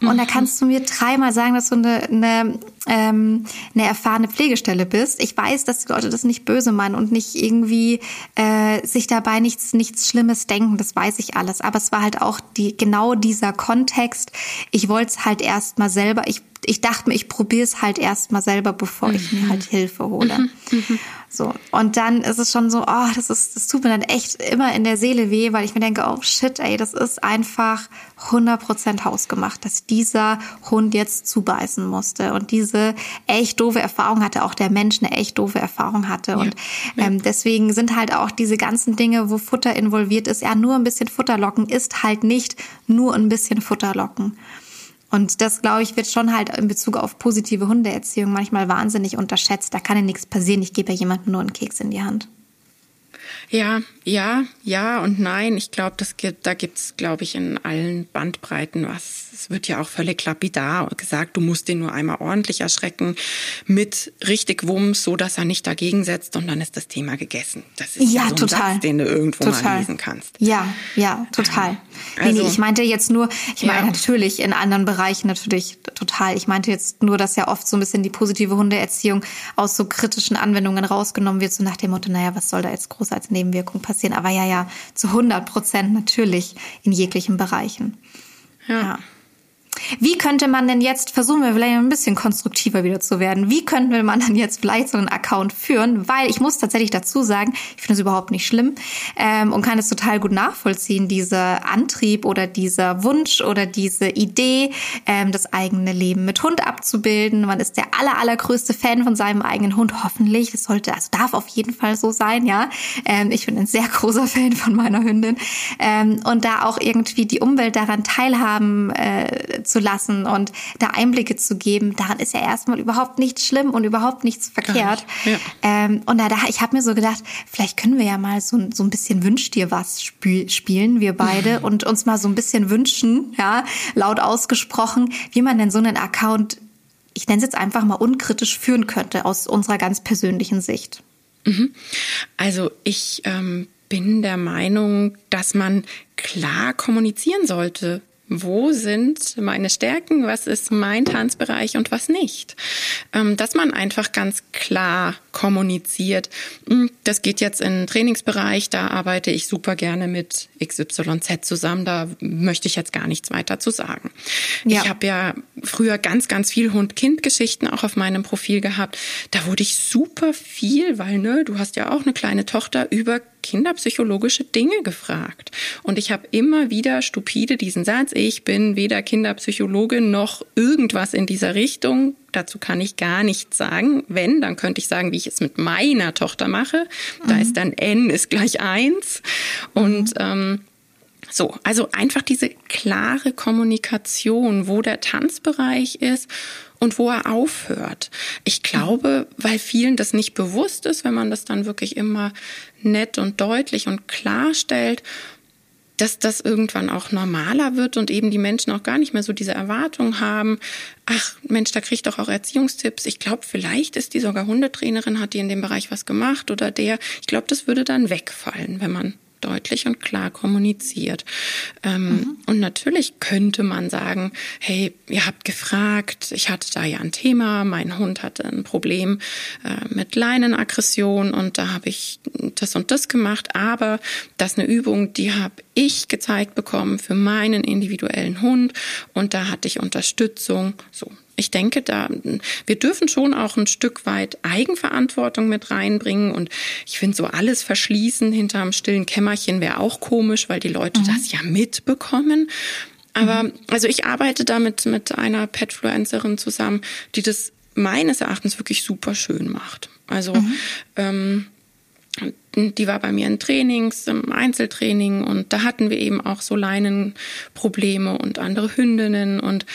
Und da kannst du mir dreimal sagen, dass du eine, eine, ähm, eine erfahrene Pflegestelle bist. Ich weiß, dass die Leute das nicht böse meinen und nicht irgendwie äh, sich dabei nichts, nichts Schlimmes denken. Das weiß ich alles. Aber es war halt auch die, genau dieser Kontext. Ich wollte es halt erst mal selber. Ich ich dachte mir, ich probiere es halt erst mal selber, bevor ich mir halt Hilfe hole. So. Und dann ist es schon so, oh, das ist, das tut mir dann echt immer in der Seele weh, weil ich mir denke, oh shit, ey, das ist einfach 100% hausgemacht, dass dieser Hund jetzt zubeißen musste und diese echt doofe Erfahrung hatte, auch der Mensch eine echt doofe Erfahrung hatte. Ja. Und ähm, deswegen sind halt auch diese ganzen Dinge, wo Futter involviert ist, ja, nur ein bisschen Futterlocken ist halt nicht nur ein bisschen Futterlocken. Und das, glaube ich, wird schon halt in Bezug auf positive Hundeerziehung manchmal wahnsinnig unterschätzt. Da kann ja nichts passieren. Ich gebe ja jemandem nur einen Keks in die Hand. Ja, ja, ja und nein. Ich glaube, das gibt, da gibt's, glaube ich, in allen Bandbreiten was. Es wird ja auch völlig lapidar gesagt, du musst den nur einmal ordentlich erschrecken mit richtig Wumms, so dass er nicht dagegen setzt und dann ist das Thema gegessen. Das ist ja, ja so total. Satz, den du irgendwo total. mal lesen kannst. Ja, ja, total. Also, nee, nee, ich meinte jetzt nur, ich meine ja. natürlich in anderen Bereichen natürlich total. Ich meinte jetzt nur, dass ja oft so ein bisschen die positive Hundeerziehung aus so kritischen Anwendungen rausgenommen wird, so nach dem Motto, naja, was soll da jetzt groß als Nebenwirkung passieren? Aber ja, ja, zu 100 Prozent natürlich in jeglichen Bereichen. ja. ja. Wie könnte man denn jetzt, versuchen wir vielleicht ein bisschen konstruktiver wieder zu werden, wie könnte man dann jetzt vielleicht so einen Account führen? Weil ich muss tatsächlich dazu sagen, ich finde es überhaupt nicht schlimm ähm, und kann es total gut nachvollziehen, dieser Antrieb oder dieser Wunsch oder diese Idee, ähm, das eigene Leben mit Hund abzubilden. Man ist der aller, allergrößte Fan von seinem eigenen Hund, hoffentlich. Das sollte, also darf auf jeden Fall so sein, ja. Ähm, ich bin ein sehr großer Fan von meiner Hündin. Ähm, und da auch irgendwie die Umwelt daran teilhaben äh, zu lassen und da Einblicke zu geben, daran ist ja erstmal überhaupt nichts schlimm und überhaupt nichts verkehrt. Ja. Ähm, und da, ich habe mir so gedacht, vielleicht können wir ja mal so, so ein bisschen Wünsch dir was spiel, spielen, wir beide, mhm. und uns mal so ein bisschen wünschen, ja, laut ausgesprochen, wie man denn so einen Account, ich nenne es jetzt einfach mal unkritisch führen könnte, aus unserer ganz persönlichen Sicht. Mhm. Also ich ähm, bin der Meinung, dass man klar kommunizieren sollte, wo sind meine Stärken, was ist mein Tanzbereich und was nicht. Ähm, dass man einfach ganz klar kommuniziert. Hm, das geht jetzt in den Trainingsbereich, da arbeite ich super gerne mit XYZ zusammen, da möchte ich jetzt gar nichts weiter zu sagen. Ja. Ich habe ja früher ganz, ganz viel Hund-Kind-Geschichten auch auf meinem Profil gehabt. Da wurde ich super viel, weil ne, du hast ja auch eine kleine Tochter über kinderpsychologische Dinge gefragt. Und ich habe immer wieder stupide diesen Satz, ich bin weder Kinderpsychologin noch irgendwas in dieser Richtung. Dazu kann ich gar nichts sagen. Wenn, dann könnte ich sagen, wie ich es mit meiner Tochter mache. Da mhm. ist dann N ist gleich eins. Und mhm. ähm, so, also einfach diese klare Kommunikation, wo der Tanzbereich ist und wo er aufhört. Ich glaube, weil vielen das nicht bewusst ist, wenn man das dann wirklich immer nett und deutlich und klar stellt, dass das irgendwann auch normaler wird und eben die Menschen auch gar nicht mehr so diese Erwartung haben, ach Mensch, da kriegt doch auch Erziehungstipps. Ich glaube, vielleicht ist die sogar Hundetrainerin, hat die in dem Bereich was gemacht oder der. Ich glaube, das würde dann wegfallen, wenn man deutlich und klar kommuniziert. Ähm, mhm. Und natürlich könnte man sagen, hey, ihr habt gefragt, ich hatte da ja ein Thema, mein Hund hatte ein Problem äh, mit Leinenaggression und da habe ich das und das gemacht, aber das ist eine Übung, die habe ich gezeigt bekommen für meinen individuellen Hund und da hatte ich Unterstützung. So, ich denke, da, wir dürfen schon auch ein Stück weit Eigenverantwortung mit reinbringen. Und ich finde, so alles verschließen hinterm stillen Kämmerchen wäre auch komisch, weil die Leute mhm. das ja mitbekommen. Aber, mhm. also ich arbeite da mit, mit einer Petfluencerin zusammen, die das meines Erachtens wirklich super schön macht. Also, mhm. ähm, die war bei mir in Trainings, im Einzeltraining und da hatten wir eben auch so Leinenprobleme und andere Hündinnen und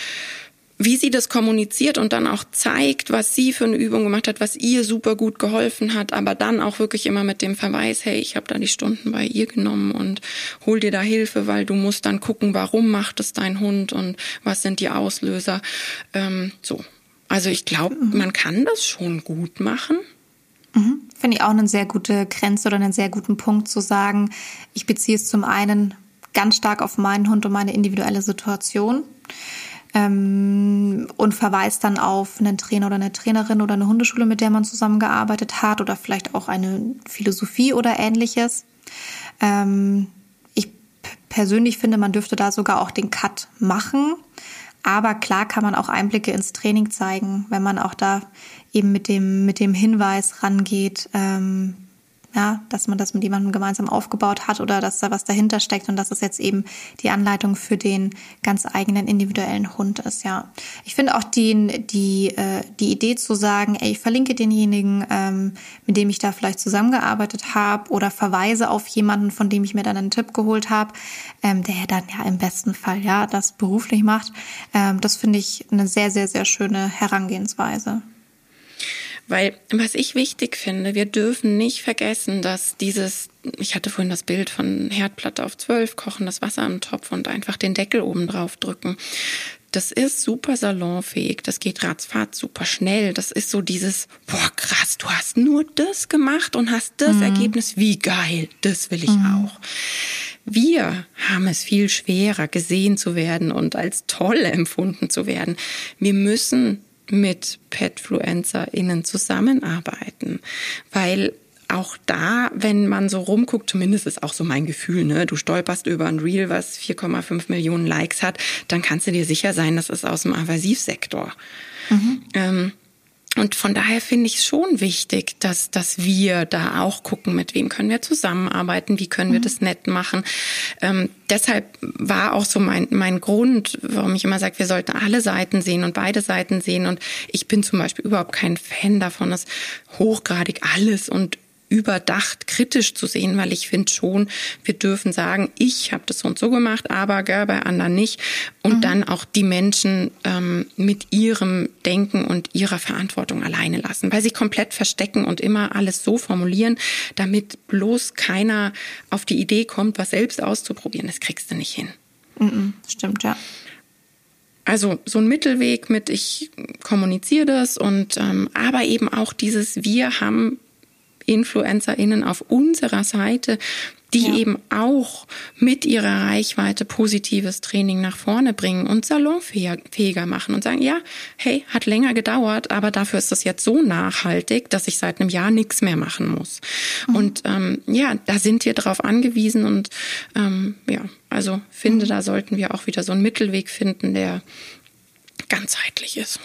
wie sie das kommuniziert und dann auch zeigt, was sie für eine Übung gemacht hat, was ihr super gut geholfen hat, aber dann auch wirklich immer mit dem Verweis, hey, ich habe da die Stunden bei ihr genommen und hol dir da Hilfe, weil du musst dann gucken, warum macht es dein Hund und was sind die Auslöser. Ähm, so. Also ich glaube, mhm. man kann das schon gut machen. Mhm. Finde ich auch eine sehr gute Grenze oder einen sehr guten Punkt zu sagen, ich beziehe es zum einen ganz stark auf meinen Hund und meine individuelle Situation ähm, und verweist dann auf einen Trainer oder eine Trainerin oder eine Hundeschule, mit der man zusammengearbeitet hat oder vielleicht auch eine Philosophie oder ähnliches. Ähm, ich persönlich finde, man dürfte da sogar auch den Cut machen. Aber klar kann man auch Einblicke ins Training zeigen, wenn man auch da eben mit dem, mit dem Hinweis rangeht, ähm, ja, dass man das mit jemandem gemeinsam aufgebaut hat oder dass da was dahinter steckt und dass es jetzt eben die Anleitung für den ganz eigenen individuellen Hund ist, ja. Ich finde auch die, die, äh, die Idee zu sagen, ey, ich verlinke denjenigen, ähm, mit dem ich da vielleicht zusammengearbeitet habe oder verweise auf jemanden, von dem ich mir dann einen Tipp geholt habe, ähm, der dann ja im besten Fall ja das beruflich macht. Ähm, das finde ich eine sehr, sehr, sehr schöne Herangehensweise. Weil was ich wichtig finde, wir dürfen nicht vergessen, dass dieses, ich hatte vorhin das Bild von Herdplatte auf 12, kochen das Wasser im Topf und einfach den Deckel oben drauf drücken. Das ist super salonfähig, das geht ratzfatz super schnell. Das ist so dieses, boah krass, du hast nur das gemacht und hast das mhm. Ergebnis, wie geil, das will ich mhm. auch. Wir haben es viel schwerer, gesehen zu werden und als toll empfunden zu werden. Wir müssen mit PetfluencerInnen zusammenarbeiten, weil auch da, wenn man so rumguckt, zumindest ist auch so mein Gefühl, ne, du stolperst über ein Reel, was 4,5 Millionen Likes hat, dann kannst du dir sicher sein, das ist aus dem Aversivsektor. Mhm. Ähm, und von daher finde ich es schon wichtig, dass, dass wir da auch gucken, mit wem können wir zusammenarbeiten, wie können wir mhm. das nett machen. Ähm, deshalb war auch so mein, mein Grund, warum ich immer sage, wir sollten alle Seiten sehen und beide Seiten sehen. Und ich bin zum Beispiel überhaupt kein Fan davon, dass hochgradig alles und überdacht kritisch zu sehen, weil ich finde schon, wir dürfen sagen, ich habe das so und so gemacht, aber gell, bei anderen nicht. Und mhm. dann auch die Menschen ähm, mit ihrem Denken und ihrer Verantwortung alleine lassen, weil sie komplett verstecken und immer alles so formulieren, damit bloß keiner auf die Idee kommt, was selbst auszuprobieren. Das kriegst du nicht hin. Mhm, stimmt, ja. Also so ein Mittelweg mit ich kommuniziere das und ähm, aber eben auch dieses wir haben InfluencerInnen auf unserer Seite, die ja. eben auch mit ihrer Reichweite positives Training nach vorne bringen und salonfähiger machen und sagen, ja, hey, hat länger gedauert, aber dafür ist das jetzt so nachhaltig, dass ich seit einem Jahr nichts mehr machen muss. Mhm. Und ähm, ja, da sind wir drauf angewiesen und ähm, ja, also finde, mhm. da sollten wir auch wieder so einen Mittelweg finden, der ganzheitlich ist.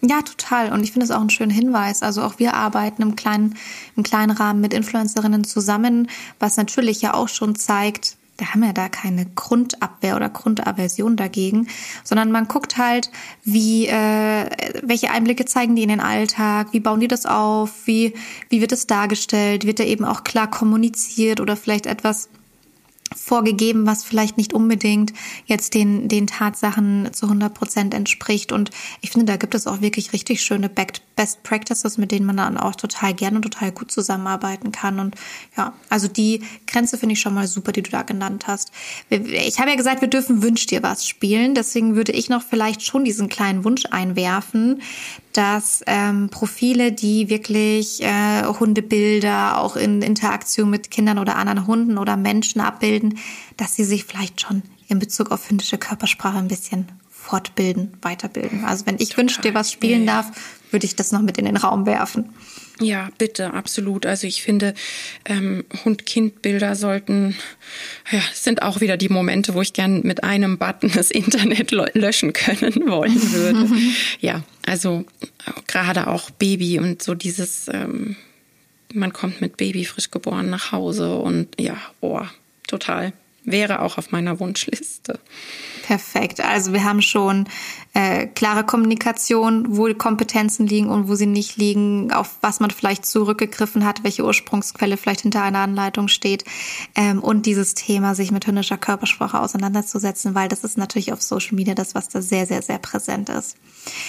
Ja, total. Und ich finde es auch einen schönen Hinweis. Also auch wir arbeiten im kleinen, im kleinen Rahmen mit Influencerinnen zusammen, was natürlich ja auch schon zeigt, da haben wir da keine Grundabwehr oder Grundaversion dagegen, sondern man guckt halt, wie, äh, welche Einblicke zeigen die in den Alltag, wie bauen die das auf, wie, wie wird es dargestellt, wird da eben auch klar kommuniziert oder vielleicht etwas vorgegeben, was vielleicht nicht unbedingt jetzt den, den Tatsachen zu 100 Prozent entspricht. Und ich finde, da gibt es auch wirklich richtig schöne Best Practices, mit denen man dann auch total gerne und total gut zusammenarbeiten kann. Und ja, also die Grenze finde ich schon mal super, die du da genannt hast. Ich habe ja gesagt, wir dürfen Wünsch dir was spielen. Deswegen würde ich noch vielleicht schon diesen kleinen Wunsch einwerfen, dass ähm, Profile, die wirklich äh, Hundebilder auch in Interaktion mit Kindern oder anderen Hunden oder Menschen abbilden, dass sie sich vielleicht schon in Bezug auf hündische Körpersprache ein bisschen fortbilden, weiterbilden. Also wenn ich wünsche dir was spielen ja. darf, würde ich das noch mit in den Raum werfen. Ja, bitte, absolut. Also ich finde, ähm, Hund-Kind-Bilder sollten, ja, sind auch wieder die Momente, wo ich gern mit einem Button das Internet löschen können wollen würde. ja, also gerade auch Baby und so dieses, ähm, man kommt mit Baby frisch geboren nach Hause und ja, oh, total. Wäre auch auf meiner Wunschliste. Perfekt. Also wir haben schon äh, klare Kommunikation, wo Kompetenzen liegen und wo sie nicht liegen, auf was man vielleicht zurückgegriffen hat, welche Ursprungsquelle vielleicht hinter einer Anleitung steht ähm, und dieses Thema, sich mit hündischer Körpersprache auseinanderzusetzen, weil das ist natürlich auf Social Media das, was da sehr, sehr, sehr präsent ist.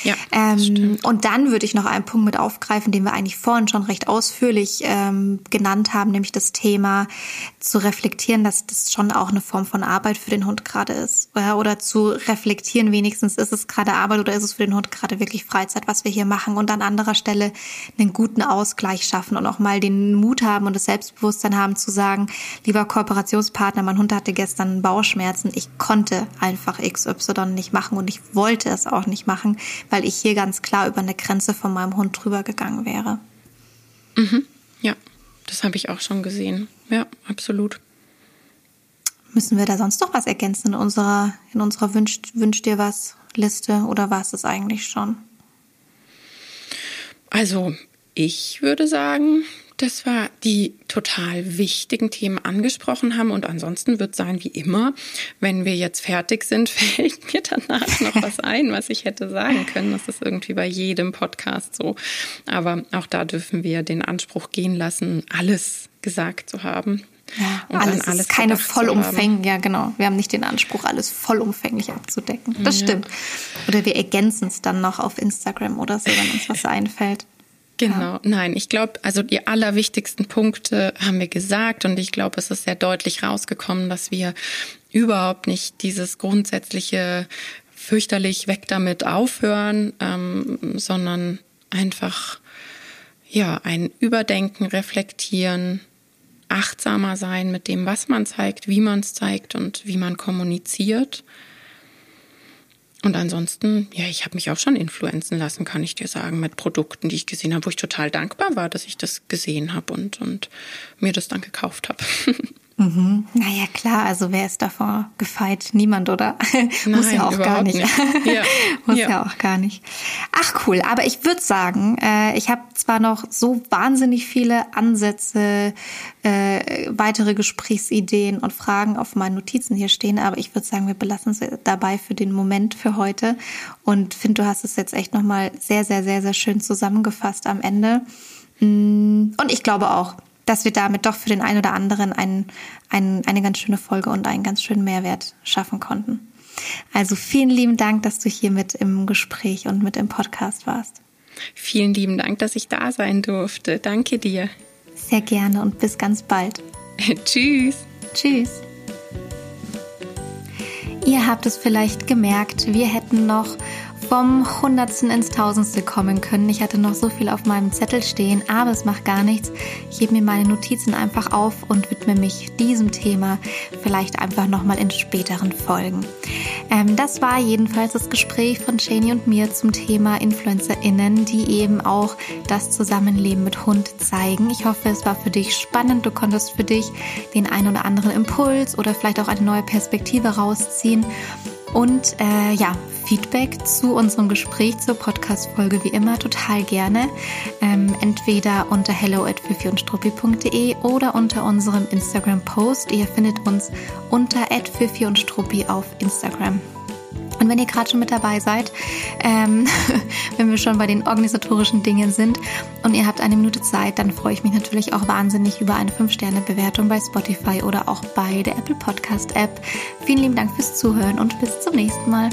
Ja, ähm, und dann würde ich noch einen Punkt mit aufgreifen, den wir eigentlich vorhin schon recht ausführlich ähm, genannt haben, nämlich das Thema zu reflektieren, dass das schon auch eine Form von Arbeit für den Hund gerade ist. Oder, oder zu reflektieren, wenigstens ist es gerade Arbeit oder ist es für den Hund gerade wirklich Freizeit, was wir hier machen und an anderer Stelle einen guten Ausgleich schaffen und auch mal den Mut haben und das Selbstbewusstsein haben zu sagen, lieber Kooperationspartner, mein Hund hatte gestern Bauchschmerzen, ich konnte einfach XY nicht machen und ich wollte es auch nicht machen, weil ich hier ganz klar über eine Grenze von meinem Hund drüber gegangen wäre. Mhm. Ja, das habe ich auch schon gesehen. Ja, absolut. Müssen wir da sonst noch was ergänzen in unserer, in unserer Wünsch, Wünsch dir was Liste oder war es das eigentlich schon? Also, ich würde sagen, dass wir die total wichtigen Themen angesprochen haben. Und ansonsten wird sein wie immer, wenn wir jetzt fertig sind, fällt mir danach noch was ein, was ich hätte sagen können. Das ist irgendwie bei jedem Podcast so. Aber auch da dürfen wir den Anspruch gehen lassen, alles gesagt zu haben. Ja, alles, alles ist keine vollumfänglich, ja genau. Wir haben nicht den Anspruch, alles vollumfänglich abzudecken. Das ja. stimmt. Oder wir ergänzen es dann noch auf Instagram oder so, wenn uns was einfällt. Genau, ja. nein, ich glaube, also die allerwichtigsten Punkte haben wir gesagt und ich glaube, es ist sehr deutlich rausgekommen, dass wir überhaupt nicht dieses grundsätzliche fürchterlich weg damit aufhören, ähm, sondern einfach ja ein Überdenken, reflektieren, achtsamer sein mit dem, was man zeigt, wie man es zeigt und wie man kommuniziert. Und ansonsten, ja, ich habe mich auch schon influenzen lassen, kann ich dir sagen, mit Produkten, die ich gesehen habe, wo ich total dankbar war, dass ich das gesehen habe und, und mir das dann gekauft habe. Mhm. Naja, klar, also wer ist davor gefeit? Niemand, oder? Muss ja auch gar nicht. nicht. Ja. Muss ja. ja. auch gar nicht. Ach cool, aber ich würde sagen, äh, ich habe zwar noch so wahnsinnig viele Ansätze, äh, weitere Gesprächsideen und Fragen auf meinen Notizen hier stehen, aber ich würde sagen, wir belassen es dabei für den Moment für heute und finde, du hast es jetzt echt nochmal sehr, sehr, sehr, sehr schön zusammengefasst am Ende. Mm, und ich glaube auch, dass wir damit doch für den einen oder anderen ein, ein, eine ganz schöne Folge und einen ganz schönen Mehrwert schaffen konnten. Also vielen lieben Dank, dass du hier mit im Gespräch und mit im Podcast warst. Vielen lieben Dank, dass ich da sein durfte. Danke dir. Sehr gerne und bis ganz bald. Tschüss. Tschüss. Ihr habt es vielleicht gemerkt, wir hätten noch vom Hundertsten ins Tausendste kommen können. Ich hatte noch so viel auf meinem Zettel stehen, aber es macht gar nichts. Ich hebe mir meine Notizen einfach auf und widme mich diesem Thema vielleicht einfach nochmal in späteren Folgen. Ähm, das war jedenfalls das Gespräch von Shani und mir zum Thema InfluencerInnen, die eben auch das Zusammenleben mit Hund zeigen. Ich hoffe, es war für dich spannend. Du konntest für dich den einen oder anderen Impuls oder vielleicht auch eine neue Perspektive rausziehen. Und äh, ja, Feedback zu unserem Gespräch zur Podcast-Folge wie immer total gerne. Ähm, entweder unter hello at und oder unter unserem Instagram-Post. Ihr findet uns unter at und struppi auf Instagram. Und wenn ihr gerade schon mit dabei seid, ähm, wenn wir schon bei den organisatorischen Dingen sind und ihr habt eine Minute Zeit, dann freue ich mich natürlich auch wahnsinnig über eine 5-Sterne-Bewertung bei Spotify oder auch bei der Apple Podcast App. Vielen lieben Dank fürs Zuhören und bis zum nächsten Mal.